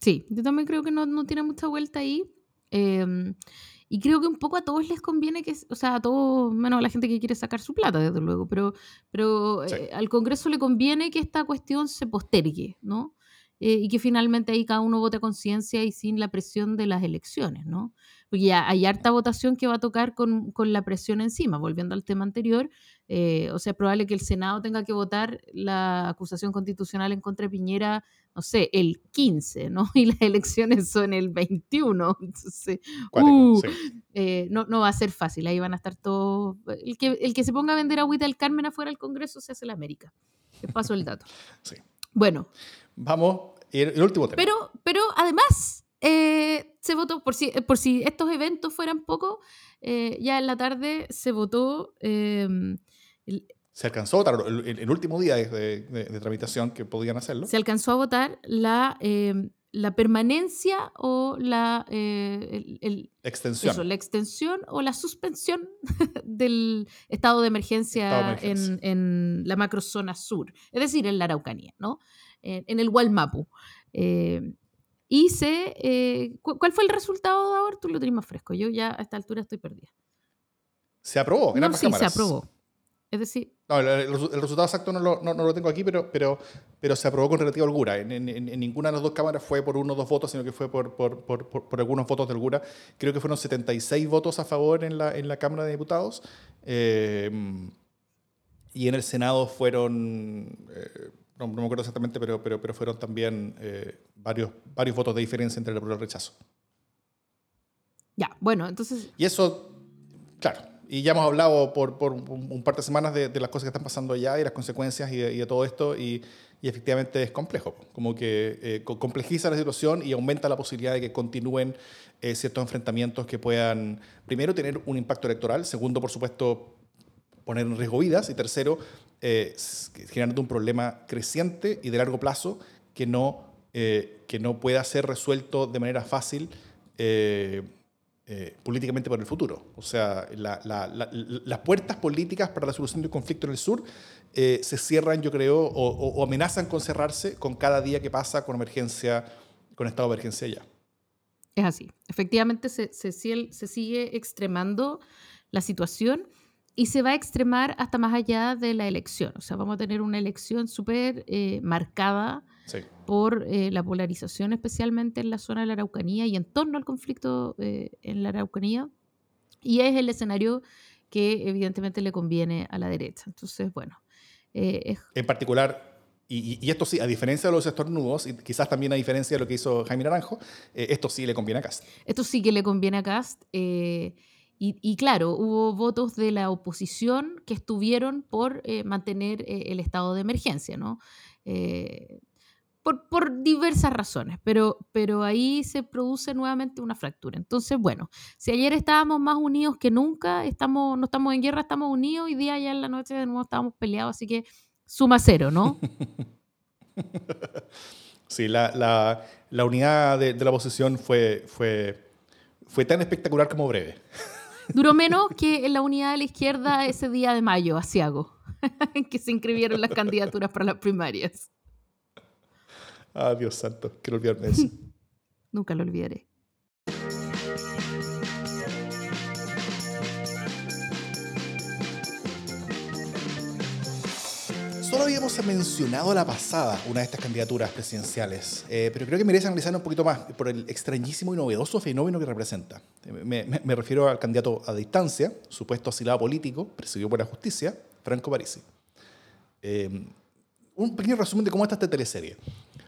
Sí, yo también creo que no, no tiene mucha vuelta ahí. Em, y creo que un poco a todos les conviene que, o sea, a todos, menos a la gente que quiere sacar su plata, desde luego, pero, pero eh, al Congreso le conviene que esta cuestión se postergue, ¿no? Eh, y que finalmente ahí cada uno vote a conciencia y sin la presión de las elecciones, ¿no? Porque ya hay harta votación que va a tocar con, con la presión encima, volviendo al tema anterior, eh, o sea, es probable que el Senado tenga que votar la acusación constitucional en contra de Piñera, no sé, el 15, ¿no? [LAUGHS] Y las elecciones son el 21, entonces, uh, eh, no, no va a ser fácil, ahí van a estar todos, el que, el que se ponga a vender agüita del Carmen afuera del Congreso se hace la América. Les paso el dato. [LAUGHS] Sí. Bueno. Vamos, el, el último tema. Pero, pero además, eh, se votó, por si, por si estos eventos fueran poco, eh, ya en la tarde se votó... Em, se alcanzó a votar el, último día de, tramitación que podían hacerlo. Se alcanzó a votar la, em, la permanencia o la eh, el, extensión. la extensión o la suspensión [LAUGHS] del estado de emergencia, En, en, la macrozona sur, es decir, en la Araucanía, ¿no? en el Gualmapu. Eh, y se, eh, ¿cuál fue el resultado de ahora? Tú lo tienes más fresco. Yo ya a esta altura estoy perdida. Se aprobó en no, sí, se aprobó. Es decir... No, el, resultado exacto no lo, no, lo, tengo aquí, pero, pero, pero se aprobó con relativa holgura. En, en, ninguna de las dos cámaras fue por uno o dos votos, sino que fue por, por, por, por, algunos votos de holgura. Creo que fueron 76 votos a favor en la, en la Cámara de Diputados. Eh, y en el Senado fueron... Eh, no, me acuerdo exactamente, pero, pero, pero fueron también eh, varios, varios votos de diferencia entre el apruebo y el rechazo. Ya, bueno, entonces... Y eso, claro, y ya hemos hablado por, por un par de semanas de, las cosas que están pasando allá y las consecuencias y de, todo esto, y, y, efectivamente es complejo, como que eh, complejiza la situación y aumenta la posibilidad de que continúen eh, ciertos enfrentamientos que puedan, primero, tener un impacto electoral, segundo, por supuesto, poner en riesgo vidas, y tercero, eh, generando un problema creciente y de largo plazo que no, eh, que no pueda ser resuelto de manera fácil eh, políticamente por el futuro. O sea, las puertas políticas para la solución del conflicto en el sur se cierran, yo creo, o, amenazan con cerrarse con cada día que pasa con emergencia, con estado de emergencia ya. Es así. Efectivamente, se, se, se sigue extremando la situación y se va a extremar hasta más allá de la elección. O sea, vamos a tener una elección súper eh, marcada por eh, la polarización, especialmente en la zona de la Araucanía y en torno al conflicto eh, en la Araucanía. Y es el escenario que evidentemente le conviene a la derecha. Entonces, bueno. En particular, y, y, esto sí, a diferencia de los estornudos, y quizás también a diferencia de lo que hizo Jaime Naranjo, esto sí le conviene a Cast. Esto sí que le conviene a Cast. Y, claro, hubo votos de la oposición que estuvieron por eh, mantener eh, el estado de emergencia, ¿no? Eh, por, por, diversas razones, pero, pero ahí se produce nuevamente una fractura. Entonces, bueno, si ayer estábamos más unidos que nunca, estamos, no estamos en guerra, estamos unidos, hoy día ya en la noche de nuevo estábamos peleados, así que suma cero, ¿no? [LAUGHS] Sí, la, la, la unidad de, de, la oposición fue, fue, fue tan espectacular como breve. Duró menos que en la unidad de la izquierda ese día de mayo, asiago, [LAUGHS] en que se inscribieron las candidaturas para las primarias. Ah, Dios santo, quiero olvidarme de eso. Nunca lo olvidaré. Solo habíamos mencionado la pasada una de estas candidaturas presidenciales, eh, pero creo que merece analizar un poquito más por el extrañísimo y novedoso fenómeno que representa. Me, refiero al candidato a distancia, supuesto asilado político, presidido por la justicia, Franco Parisi. Eh, un pequeño resumen de cómo está esta teleserie.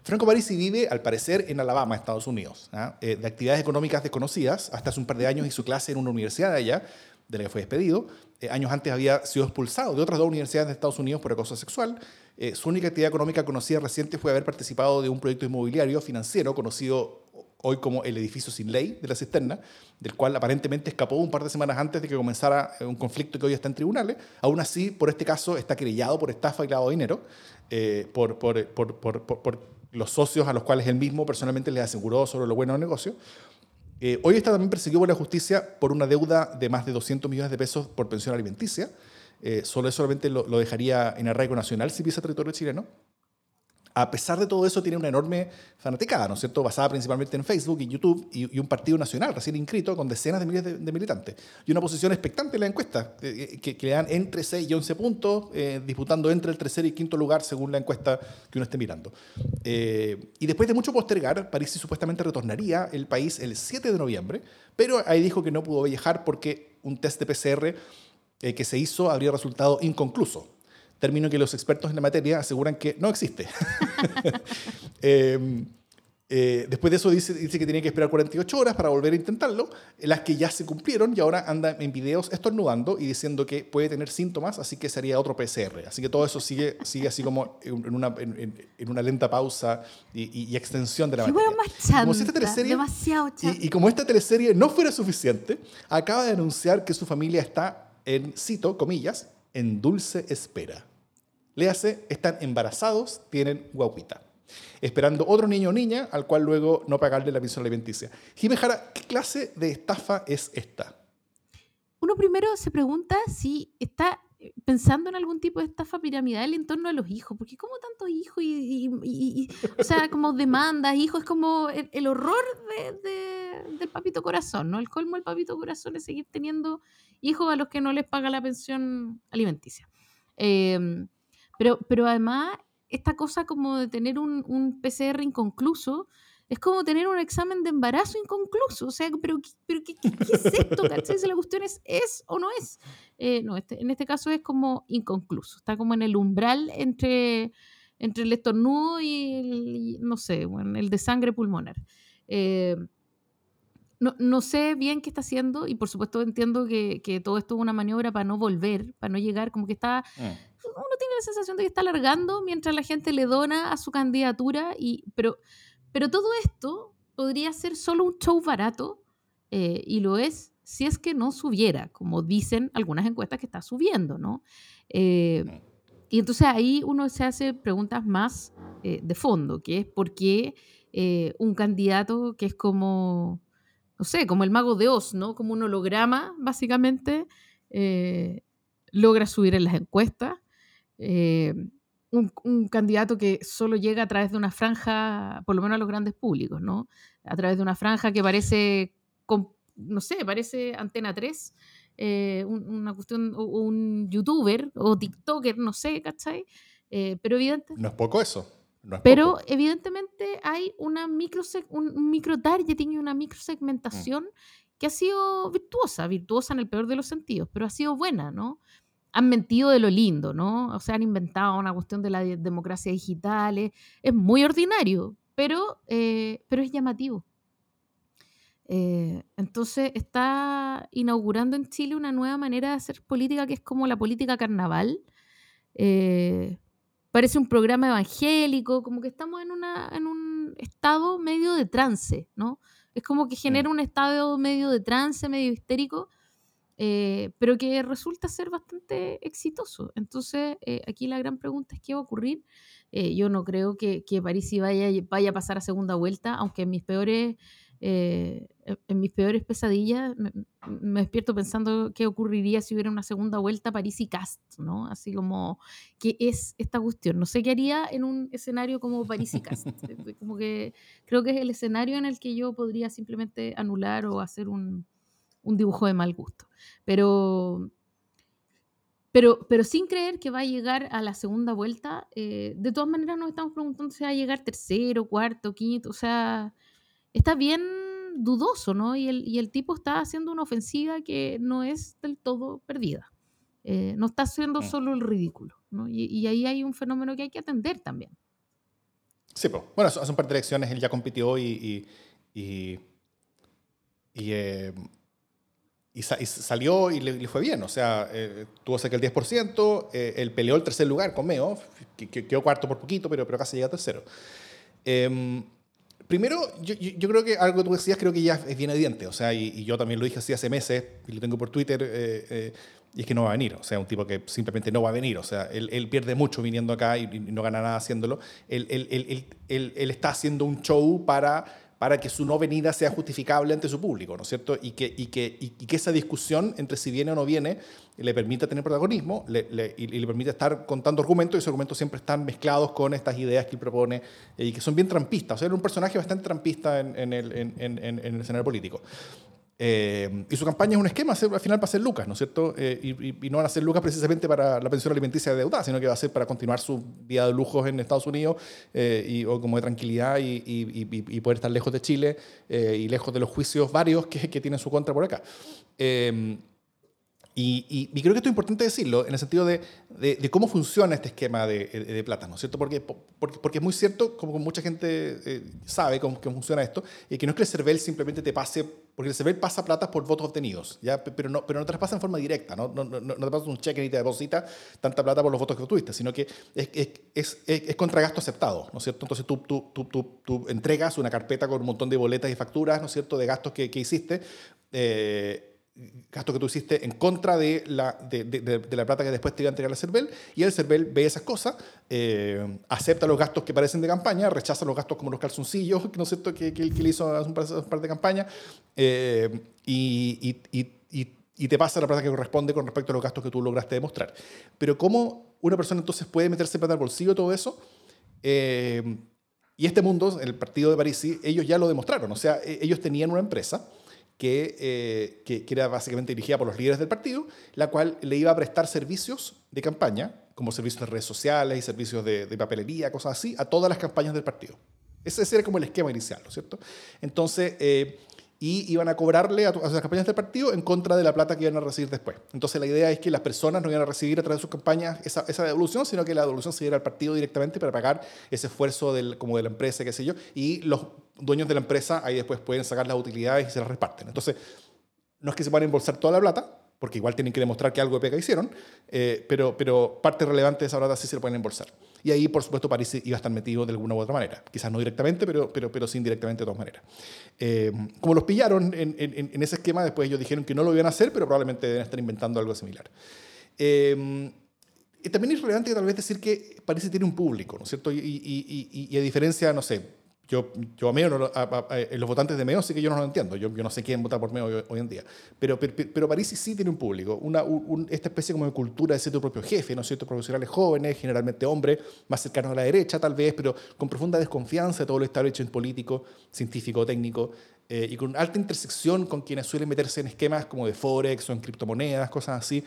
Franco Parisi vive, al parecer, en Alabama, Estados Unidos, ¿ah? eh, de actividades económicas desconocidas. Hasta hace un par de años hizo clase en una universidad de allá, de la que fue despedido. Eh, años antes había sido expulsado de otras dos universidades de Estados Unidos por acoso sexual. Eh, su única actividad económica conocida reciente fue haber participado de un proyecto inmobiliario financiero conocido hoy como el edificio sin ley de la cisterna, del cual aparentemente escapó un par de semanas antes de que comenzara eh, un conflicto que hoy está en tribunales. Aún así, por este caso, está querellado por estafa y lavado de dinero por, por, por, por, los socios a los cuales él mismo personalmente les aseguró sobre lo bueno del negocio. Eh, hoy está también perseguido por la justicia por una deuda de más de 200 millones de pesos por pensión alimenticia. Eh, solo eso solamente lo, dejaría en arraigo nacional si pisa territorio chileno. A pesar de todo eso, tiene una enorme fanaticada, ¿no es cierto?, basada principalmente en Facebook y YouTube y, un partido nacional recién inscrito con decenas de miles de, militantes. Y una posición expectante en la encuesta, que, le dan entre 6 y 11 puntos, eh, disputando entre el tercer y quinto lugar según la encuesta que uno esté mirando. Eh, y después de mucho postergar, París supuestamente retornaría el país el 7 de noviembre, pero ahí dijo que no pudo viajar porque un test de PCR eh, que se hizo habría resultado inconcluso término que los expertos en la materia aseguran que no existe. [LAUGHS] Em, eh, después de eso dice, dice que tiene que esperar 48 horas para volver a intentarlo, las que ya se cumplieron y ahora anda en videos estornudando y diciendo que puede tener síntomas, así que sería otro PCR. Así que todo eso sigue, sigue así como en una, en, una lenta pausa y, extensión de la materia. Más esta teleserie, demasiado y, y como esta teleserie no fuera suficiente, acaba de anunciar que su familia está en, cito, comillas, en dulce espera. Léase, están embarazados, tienen guaguita. Esperando otro niño o niña al cual luego no pagarle la pensión alimenticia. Jimejara, ¿qué clase de estafa es esta? Uno primero se pregunta si está pensando en algún tipo de estafa piramidal en torno a los hijos, porque como tantos hijos y, o sea, como demandas, hijos, es como el, horror del papito corazón, ¿no? El colmo del papito corazón es seguir teniendo hijos a los que no les paga la pensión alimenticia. Eh, pero, pero además, esta cosa como de tener un, un PCR inconcluso, es como tener un examen de embarazo inconcluso. O sea, pero, pero ¿qué, qué, es esto? [LAUGHS] ¿Cachai? Si la cuestión es ¿es o no es? Eh, no, este, en este caso es como inconcluso. Está como en el umbral entre, entre el estornudo y, el, no sé, bueno, el de sangre pulmonar. Eh, no, no, sé bien qué está haciendo y por supuesto entiendo que, que, todo esto es una maniobra para no volver, para no llegar, como que está... Mm uno tiene la sensación de que está alargando mientras la gente le dona a su candidatura, y, pero, pero todo esto podría ser solo un show barato, eh, y lo es si es que no subiera, como dicen algunas encuestas que está subiendo, ¿no? Eh, y entonces ahí uno se hace preguntas más eh, de fondo, que es por qué un candidato que es como, no sé, como el mago de Oz, ¿no? Como un holograma, básicamente, logra subir en las encuestas eh, un, candidato que solo llega a través de una franja, por lo menos a los grandes públicos, ¿no? A través de una franja que parece, no sé, parece Antena 3, eh, una cuestión, o un youtuber o tiktoker, no sé, ¿cachai? Eh, pero evidentemente... No es poco eso. Pero evidentemente hay una micro, un, micro targeting y una mm. que ha sido virtuosa, virtuosa en el peor de los sentidos, pero ha sido buena, ¿no? han mentido de lo lindo, ¿no? O sea, han inventado una cuestión de la democracia digital. Es, muy ordinario, pero, eh, pero es llamativo. Eh, entonces está inaugurando en Chile una nueva manera de hacer política que es como la política carnaval. Eh, parece un programa evangélico, como que estamos en, una, en un estado medio de trance, ¿no? Es como que genera un estado medio de trance, medio histérico, eh, pero que resulta ser bastante exitoso. Entonces, eh, aquí la gran pregunta es qué va a ocurrir. Eh, yo no creo que, que París vaya, vaya a pasar a segunda vuelta, aunque mis peores, en mis peores pesadillas me, despierto pensando qué ocurriría si hubiera una segunda vuelta París y Cast, ¿no? Así como, ¿qué es esta cuestión? No sé qué haría en un escenario como París y Cast. [LAUGHS] como que creo que es el escenario en el que yo podría simplemente anular o hacer un un dibujo de mal gusto. Pero, pero, pero sin creer que va a llegar a la segunda vuelta, eh, de todas maneras nos estamos preguntando si va a llegar tercero, cuarto, quinto, o sea, está bien dudoso, ¿no? Y el, y el tipo está haciendo una ofensiva que no es del todo perdida. Eh, no está haciendo mm. solo el ridículo, ¿no? Y, ahí hay un fenómeno que hay que atender también. Sí, pues, bueno, hace un par de elecciones él ya compitió y, y, eh, y, salió y le, fue bien, o sea, eh, tuvo cerca del 10%, eh, él peleó el tercer lugar con Meo, que, quedó cuarto por poquito, pero, pero casi llega tercero. Em, primero, yo, yo, creo que algo que tú decías creo que ya es bien evidente, o sea, y, yo también lo dije así hace meses, y lo tengo por Twitter, eh, y es que no va a venir, o sea, un tipo que simplemente no va a venir, o sea, él, él pierde mucho viniendo acá y, no gana nada haciéndolo, él, él, él, está haciendo un show para para que su no venida sea justificable ante su público, ¿no es cierto? Y que, esa discusión entre si viene o no viene le permita tener protagonismo le, y, le permite estar contando argumentos y esos argumentos siempre están mezclados con estas ideas que él propone eh, y que son bien trampistas. O sea, era un personaje bastante trampista en el, escenario político. Eh, y su campaña es un esquema al final para ser lucas, ¿no es cierto? Eh, y, no van a ser lucas precisamente para la pensión alimenticia de deuda, sino que va a ser para continuar su vida de lujos en Estados Unidos eh, y, o como de tranquilidad y, poder estar lejos de Chile y lejos de los juicios varios que, que tiene su contra por acá. Y, creo que esto es importante decirlo en el sentido de, de, cómo funciona este esquema de, de, ¿no es cierto? Porque, porque, porque, es muy cierto, como mucha gente eh, sabe cómo, cómo, funciona esto, y que no es que el CERVEL simplemente te pase, porque el CERVEL pasa plata por votos obtenidos, ¿ya? Pero, no, pero no te las pasa en forma directa, ¿no? No, no, no te pasa un cheque ni te deposita tanta plata por los votos que tuviste, sino que es, es, es, es contra gasto aceptado, ¿no es cierto? Entonces tú, tú, tú, tú entregas una carpeta con un montón de boletas y facturas, ¿no es cierto?, de gastos que, que hiciste. Eh, gasto que tú hiciste en contra de la, de, la plata que después te iba a entregar el CERVEL, y el CERVEL ve esas cosas, eh, acepta los gastos que parecen de campaña, rechaza los gastos como los calzoncillos, [LAUGHS] ¿no es cierto?, que, que, que le hizo hace un par, de campaña, eh, y, te pasa la plata que corresponde con respecto a los gastos que tú lograste demostrar. Pero ¿cómo una persona entonces puede meterse plata al bolsillo todo eso? Eh, y este mundo, el partido de París, ellos ya lo demostraron, o sea, e, ellos tenían una empresa, eh, que, que, era básicamente dirigida por los líderes del partido, la cual le iba a prestar servicios de campaña, como servicios de redes sociales y servicios de, de papelería, cosas así, a todas las campañas del partido. Ese, era como el esquema inicial, ¿no es cierto? Entonces, eh, y iban a cobrarle a, las campañas del partido en contra de la plata que iban a recibir después. Entonces la idea es que las personas no iban a recibir a través de sus campañas esa, esa devolución, sino que la devolución se diera al partido directamente para pagar ese esfuerzo del, como de la empresa, qué sé yo, y los dueños de la empresa ahí después pueden sacar las utilidades y se las reparten. Entonces, no es que se van a embolsar toda la plata, porque igual tienen que demostrar que algo de pega hicieron, eh, pero, pero parte relevante de esa plata sí se la pueden embolsar. Y ahí, por supuesto, París iba a estar metido de alguna u otra manera. Quizás no directamente, pero, pero, pero sí indirectamente de todas maneras. Eh, como los pillaron en, en, ese esquema, después ellos dijeron que no lo iban a hacer, pero probablemente deben estar inventando algo similar. Eh, también es relevante tal vez decir que París tiene un público, ¿no es cierto? Y, y, y, y a diferencia, no sé, yo, yo a Meo, los votantes de Meo sí que yo no lo entiendo. Yo, yo no sé quién vota por Meo hoy, en día. Pero, pero, pero, París sí tiene un público, una, esta especie como de cultura de ser tu propio jefe, ¿no es cierto? Profesionales jóvenes, generalmente hombres, más cercanos a la derecha tal vez, pero con profunda desconfianza de todo lo establecido en político, científico, técnico, eh, y con alta intersección con quienes suelen meterse en esquemas como de Forex o en criptomonedas, cosas así.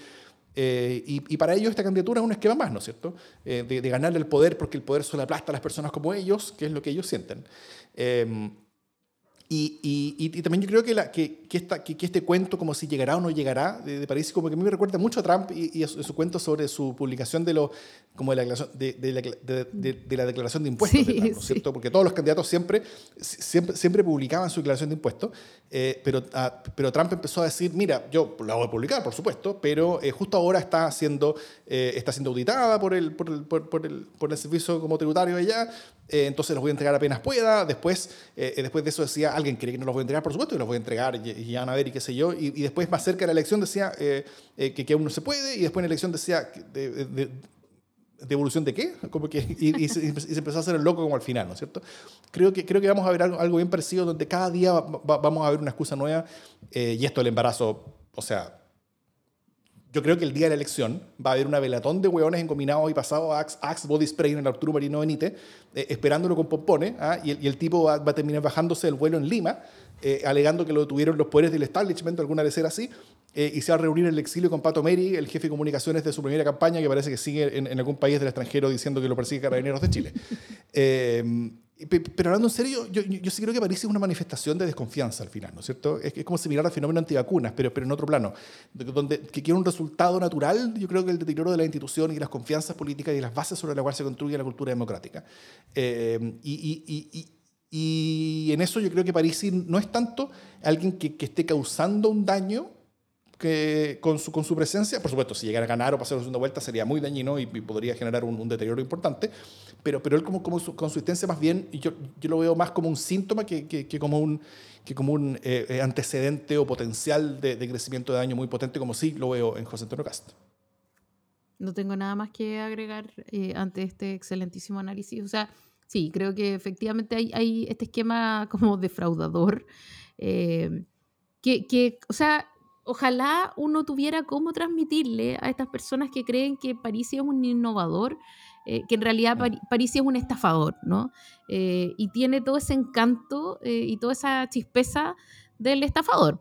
Eh, y, para ellos esta candidatura es un esquema más, ¿no es cierto? Eh, de, de, ganarle el poder porque el poder solo aplasta a las personas como ellos, que es lo que ellos sienten. Eh, y, y, y, también yo creo que, la, que, que, esta, que, este cuento, como si llegará o no llegará, de, París, como que a mí me recuerda mucho a Trump y, a, su, cuento sobre su publicación de, lo, como de, la, declaración, de, de, la declaración de impuestos, ¿no es cierto? Porque todos los candidatos siempre, siempre, siempre publicaban su declaración de impuestos, eh, pero, ah, pero Trump empezó a decir, mira, yo la voy a publicar, por supuesto, pero eh, justo ahora está siendo, eh, está siendo auditada por el, por el, por, el, por el servicio como tributario allá, entonces los voy a entregar apenas pueda. Después, después de eso decía, alguien cree que no los voy a entregar, por supuesto, y los voy a entregar y, ya van a ver y qué sé yo. Y, después, más cerca de la elección, decía eh, eh, que, que, aún no se puede, y después en la elección decía de, de, devolución de qué? Como que, y, se, empezó a hacer el loco como al final, ¿no es cierto? Creo que, creo que vamos a ver algo, bien parecido donde cada día vamos a ver una excusa nueva eh, y esto del embarazo, o sea, yo creo que el día de la elección va a haber una velatón de hueones encominados y pasados a Axe, Body Spray en el Arturo Marino Benítez, eh, esperándolo con pompones, ¿ah? y, el, tipo va, a terminar bajándose del vuelo en Lima, eh, alegando que lo tuvieron los poderes del establishment, alguna vez era así, eh, y se va a reunir en el exilio con Pato Meri, el jefe de comunicaciones de su primera campaña, que parece que sigue en, algún país del extranjero diciendo que lo persigue Carabineros de Chile. [LAUGHS] Pero hablando en serio, yo, yo, sí creo que París es una manifestación de desconfianza al final, ¿no es cierto? Es, es como similar al fenómeno antivacunas, pero, pero en otro plano, donde que quiere un resultado natural, yo creo que el deterioro de la institución y las confianzas políticas y las bases sobre las cuales se construye la cultura democrática. Eh, y, y, y, y, en eso yo creo que París no es tanto alguien que, que esté causando un daño, que con su, con su presencia, por supuesto, si llegara a ganar o pasar la segunda vuelta sería muy dañino y, podría generar un, deterioro importante, pero, pero él como, como su consistencia más bien, yo, yo lo veo más como un síntoma que, que, como un, que como un eh, eh, antecedente o potencial de, crecimiento de daño muy potente, como sí lo veo en José Antonio Castro. No tengo nada más que agregar eh, ante este excelentísimo análisis. O sea, Sí, creo que efectivamente hay, hay este esquema como defraudador. eh, que, que, o sea, ojalá uno tuviera cómo transmitirle a estas personas que creen que Parisi es un innovador, eh, que en realidad Parisi es un estafador, ¿no? Eh, y tiene todo ese encanto eh, y toda esa chispeza del estafador.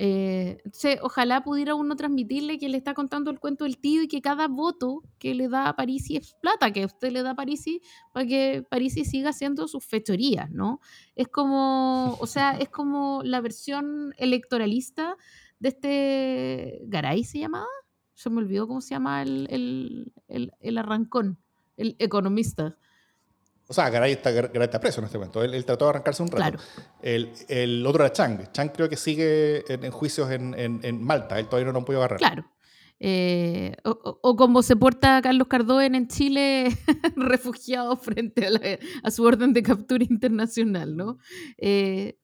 entonces, ojalá pudiera uno transmitirle que le está contando el cuento del tío y que cada voto que le da a Parisi es plata, que usted le da a Parisi para que Parisi siga haciendo sus fechorías, ¿no? Es como, o sea, es como la versión electoralista de este Garay se llamaba. Se me olvidó cómo se llama el, el, el- el arrancón, el economista. O sea, Garay está, Garay está preso en este momento. Él, él trató de arrancarse un rato. Claro. El, el otro era Chang. Chang creo que sigue en, en juicios en, en- en Malta. Él todavía no lo han podido agarrar. Claro. Eh, o, o- como se porta Carlos Cardoen en Chile, [LAUGHS] refugiado frente a, la- a su orden de captura internacional, ¿no? Eh,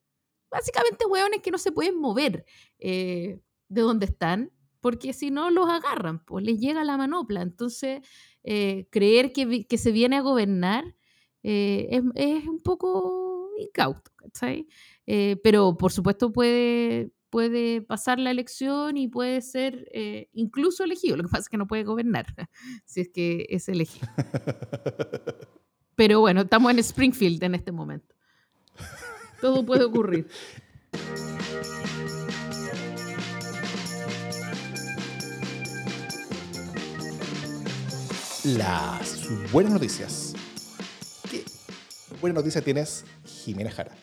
básicamente, hueones que no se pueden mover eh, de donde están, porque si no los agarran, pues les llega la manopla. Entonces, eh, creer que, se viene a gobernar eh, es, es un poco incauto, ¿cachai? Pero por supuesto puede, puede pasar la elección y puede ser eh, incluso elegido. Lo que pasa es que no puede gobernar [LAUGHS] si es que es elegido. [LAUGHS] Pero bueno, estamos en Springfield en este momento. [LAUGHS] Todo puede ocurrir. Las buenas noticias. ¿Qué buena noticia tienes, Jimena Jara?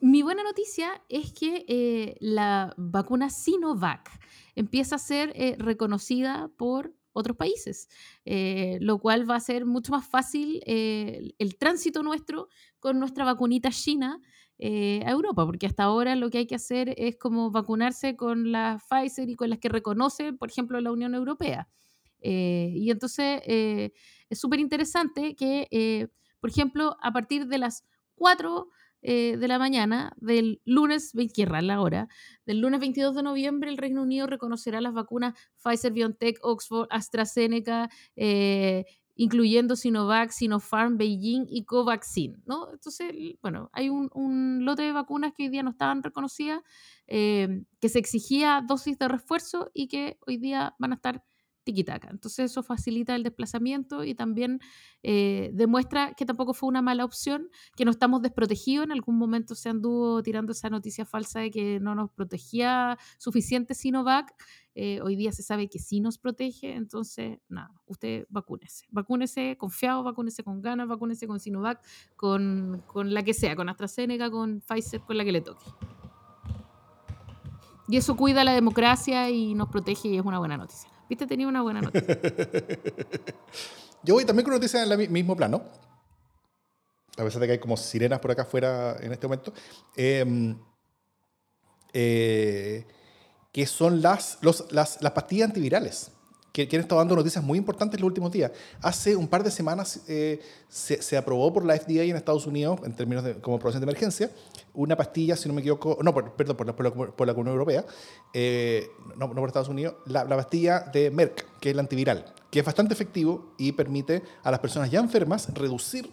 Mi buena noticia es que eh, la vacuna Sinovac empieza a ser eh, reconocida por otros países, eh, lo cual va a ser mucho más fácil eh, el, el tránsito nuestro con nuestra vacunita china eh, a Europa, porque hasta ahora lo que hay que hacer es como vacunarse con la Pfizer y con las que reconoce, por ejemplo, la Unión Europea. Eh, y entonces eh, es súper interesante que, por ejemplo, a partir de las 4 eh, de la mañana del lunes, ve- qué rara la hora, del lunes 22 de noviembre, el Reino Unido reconocerá las vacunas Pfizer, BioNTech, Oxford, AstraZeneca, incluyendo Sinovac, Sinopharm, Beijing y Covaxin, ¿no? Entonces, bueno, hay un, un lote de vacunas que hoy día no estaban reconocidas, eh, que se exigía dosis de refuerzo y que hoy día van a estar tiquitaca. Entonces eso facilita el desplazamiento y también eh, demuestra que tampoco fue una mala opción, que no estamos desprotegidos. En algún momento se anduvo tirando esa noticia falsa de que no nos protegía suficiente Sinovac. Eh, hoy día se sabe que sí nos protege, entonces nada, usted vacúnese. Vacúnese confiado, vacúnese con ganas, vacúnese con Sinovac, con, con la que sea, con AstraZeneca, con Pfizer, con la que le toque. Y eso cuida la democracia y nos protege y es una buena noticia. ¿Viste? Tenía una buena noticia. [LAUGHS] Yo voy también con noticias en el mi- mismo plano. A pesar de que hay como sirenas por acá afuera en este momento. Eh, eh, que son las, las, las pastillas antivirales. Que, que han estado dando noticias muy importantes los últimos días. Hace un par de semanas eh, se, se aprobó por la FDA en Estados Unidos, en términos de como aprobación de emergencia, una pastilla, si no me equivoco, no, por- perdón, por la, por la, por la Unión Europea, eh, no, no por Estados Unidos, la, la pastilla de Merck, que es el antiviral, que es bastante efectivo y permite a las personas ya enfermas reducir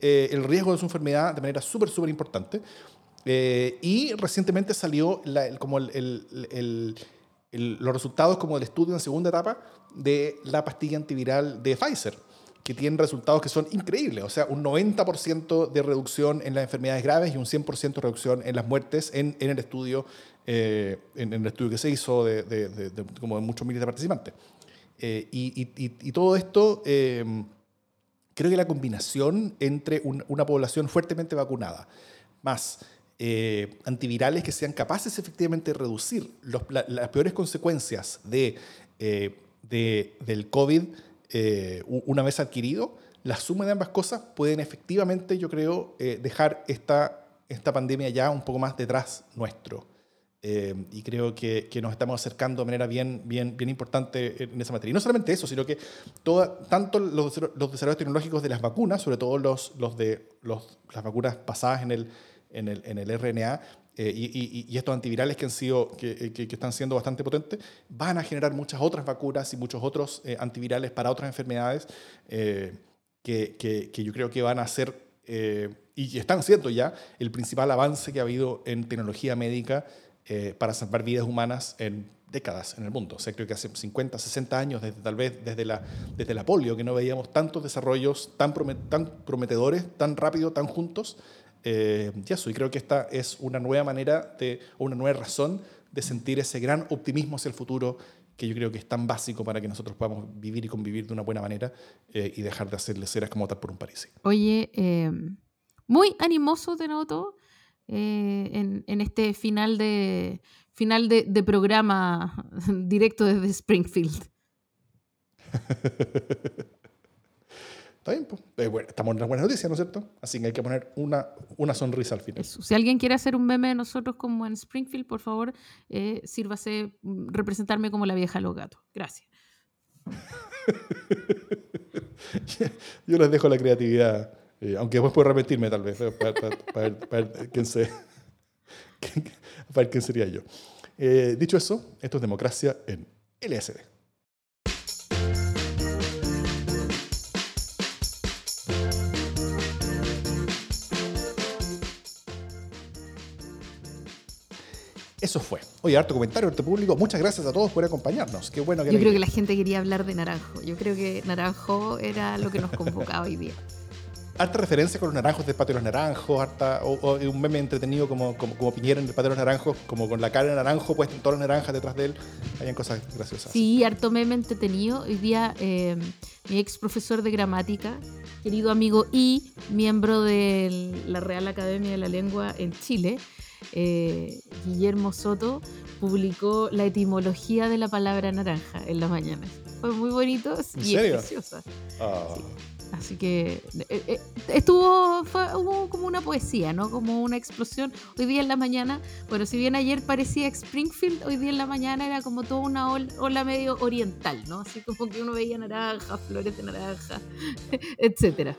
eh, el riesgo de su enfermedad de manera súper, súper importante. Eh, y recientemente salió como los resultados como del estudio en segunda etapa de la pastilla antiviral de Pfizer, que tiene resultados que son increíbles, o sea, un 90% de reducción en las enfermedades graves y un 100% de reducción en las muertes en, el estudio eh, en, el estudio que se hizo de, de- de- muchos miles de participantes. Eh, y, todo esto, eh, creo que la combinación entre un- una población fuertemente vacunada más eh, antivirales que sean capaces efectivamente de reducir las peores consecuencias de, eh, de- del COVID eh, una vez adquirido, la suma de ambas cosas pueden efectivamente, yo creo, dejar esta, esta pandemia ya un poco más detrás nuestro. Y creo que, nos estamos acercando de manera bien, bien, bien importante en esa materia. Y no solamente eso, sino que toda, tanto los, desarro- los desarrollos tecnológicos de las vacunas, sobre todo los, los de las vacunas basadas en el, en el, en el RNA, eh, y, y- y estos antivirales que, han sido, que, que- que están siendo bastante potentes, van a generar muchas otras vacunas y muchos otros eh, antivirales para otras enfermedades eh, que, que- yo creo que van a ser eh, y están siendo ya el principal avance que ha habido en tecnología médica eh, para salvar vidas humanas en décadas en el mundo. O sea, creo que hace 50, 60 años, desde, tal vez desde la, desde la polio, que no veíamos tantos desarrollos tan, tan prometedores, tan rápido, tan juntos. Eh, y eso, y creo que esta es una nueva manera, de, una nueva razón de sentir ese gran optimismo hacia el futuro que yo creo que es tan básico para que nosotros podamos vivir y convivir de una buena manera eh, y dejar de hacerle ceras como tal por un París. Oye, eh, muy animoso de noto eh, en, en, este final de, final de, de programa [LAUGHS] directo desde Springfield. [LAUGHS] estamos en las buenas noticias, ¿no es cierto? Así que hay que poner una, una sonrisa al final. Si alguien quiere hacer un meme de nosotros como en Springfield, por favor, eh, sírvase mm, representarme como la vieja los gatos. Gracias. [LAUGHS] Yo les dejo la creatividad, eh, aunque después puedo repetirme tal vez, para, ver [LAUGHS] quién para ver quién sería yo. Eh, dicho eso, esto es democracia en LSD. Eso fue. Oye, harto comentario, harto público. Muchas gracias a todos por acompañarnos. Qué bueno que Yo creo que la gente quería hablar de Naranjo. Yo creo que Naranjo era lo que nos convocaba hoy día. Harta referencia con los naranjos del patio de los naranjos, harta, o, un meme entretenido como, como, Piñera en el patio de los naranjos, como con la cara de naranjo puesta en todas las naranjas detrás de él. Habían cosas graciosas. Sí, harto meme entretenido. Hoy día eh, mi ex profesor de gramática, querido amigo y miembro de la Real Academia de la Lengua en Chile, eh, Guillermo Soto publicó la etimología de la palabra naranja en las mañanas. Fue muy bonito y preciosa. Ah. Así que eh, eh, estuvo, fue, hubo como una poesía, ¿no? Como una explosión. Hoy día en la mañana, bueno, si bien ayer parecía Springfield, hoy día en la mañana era como toda una ola, medio oriental, ¿no? Así como que uno veía naranja, flores de naranja, [LAUGHS] etcétera.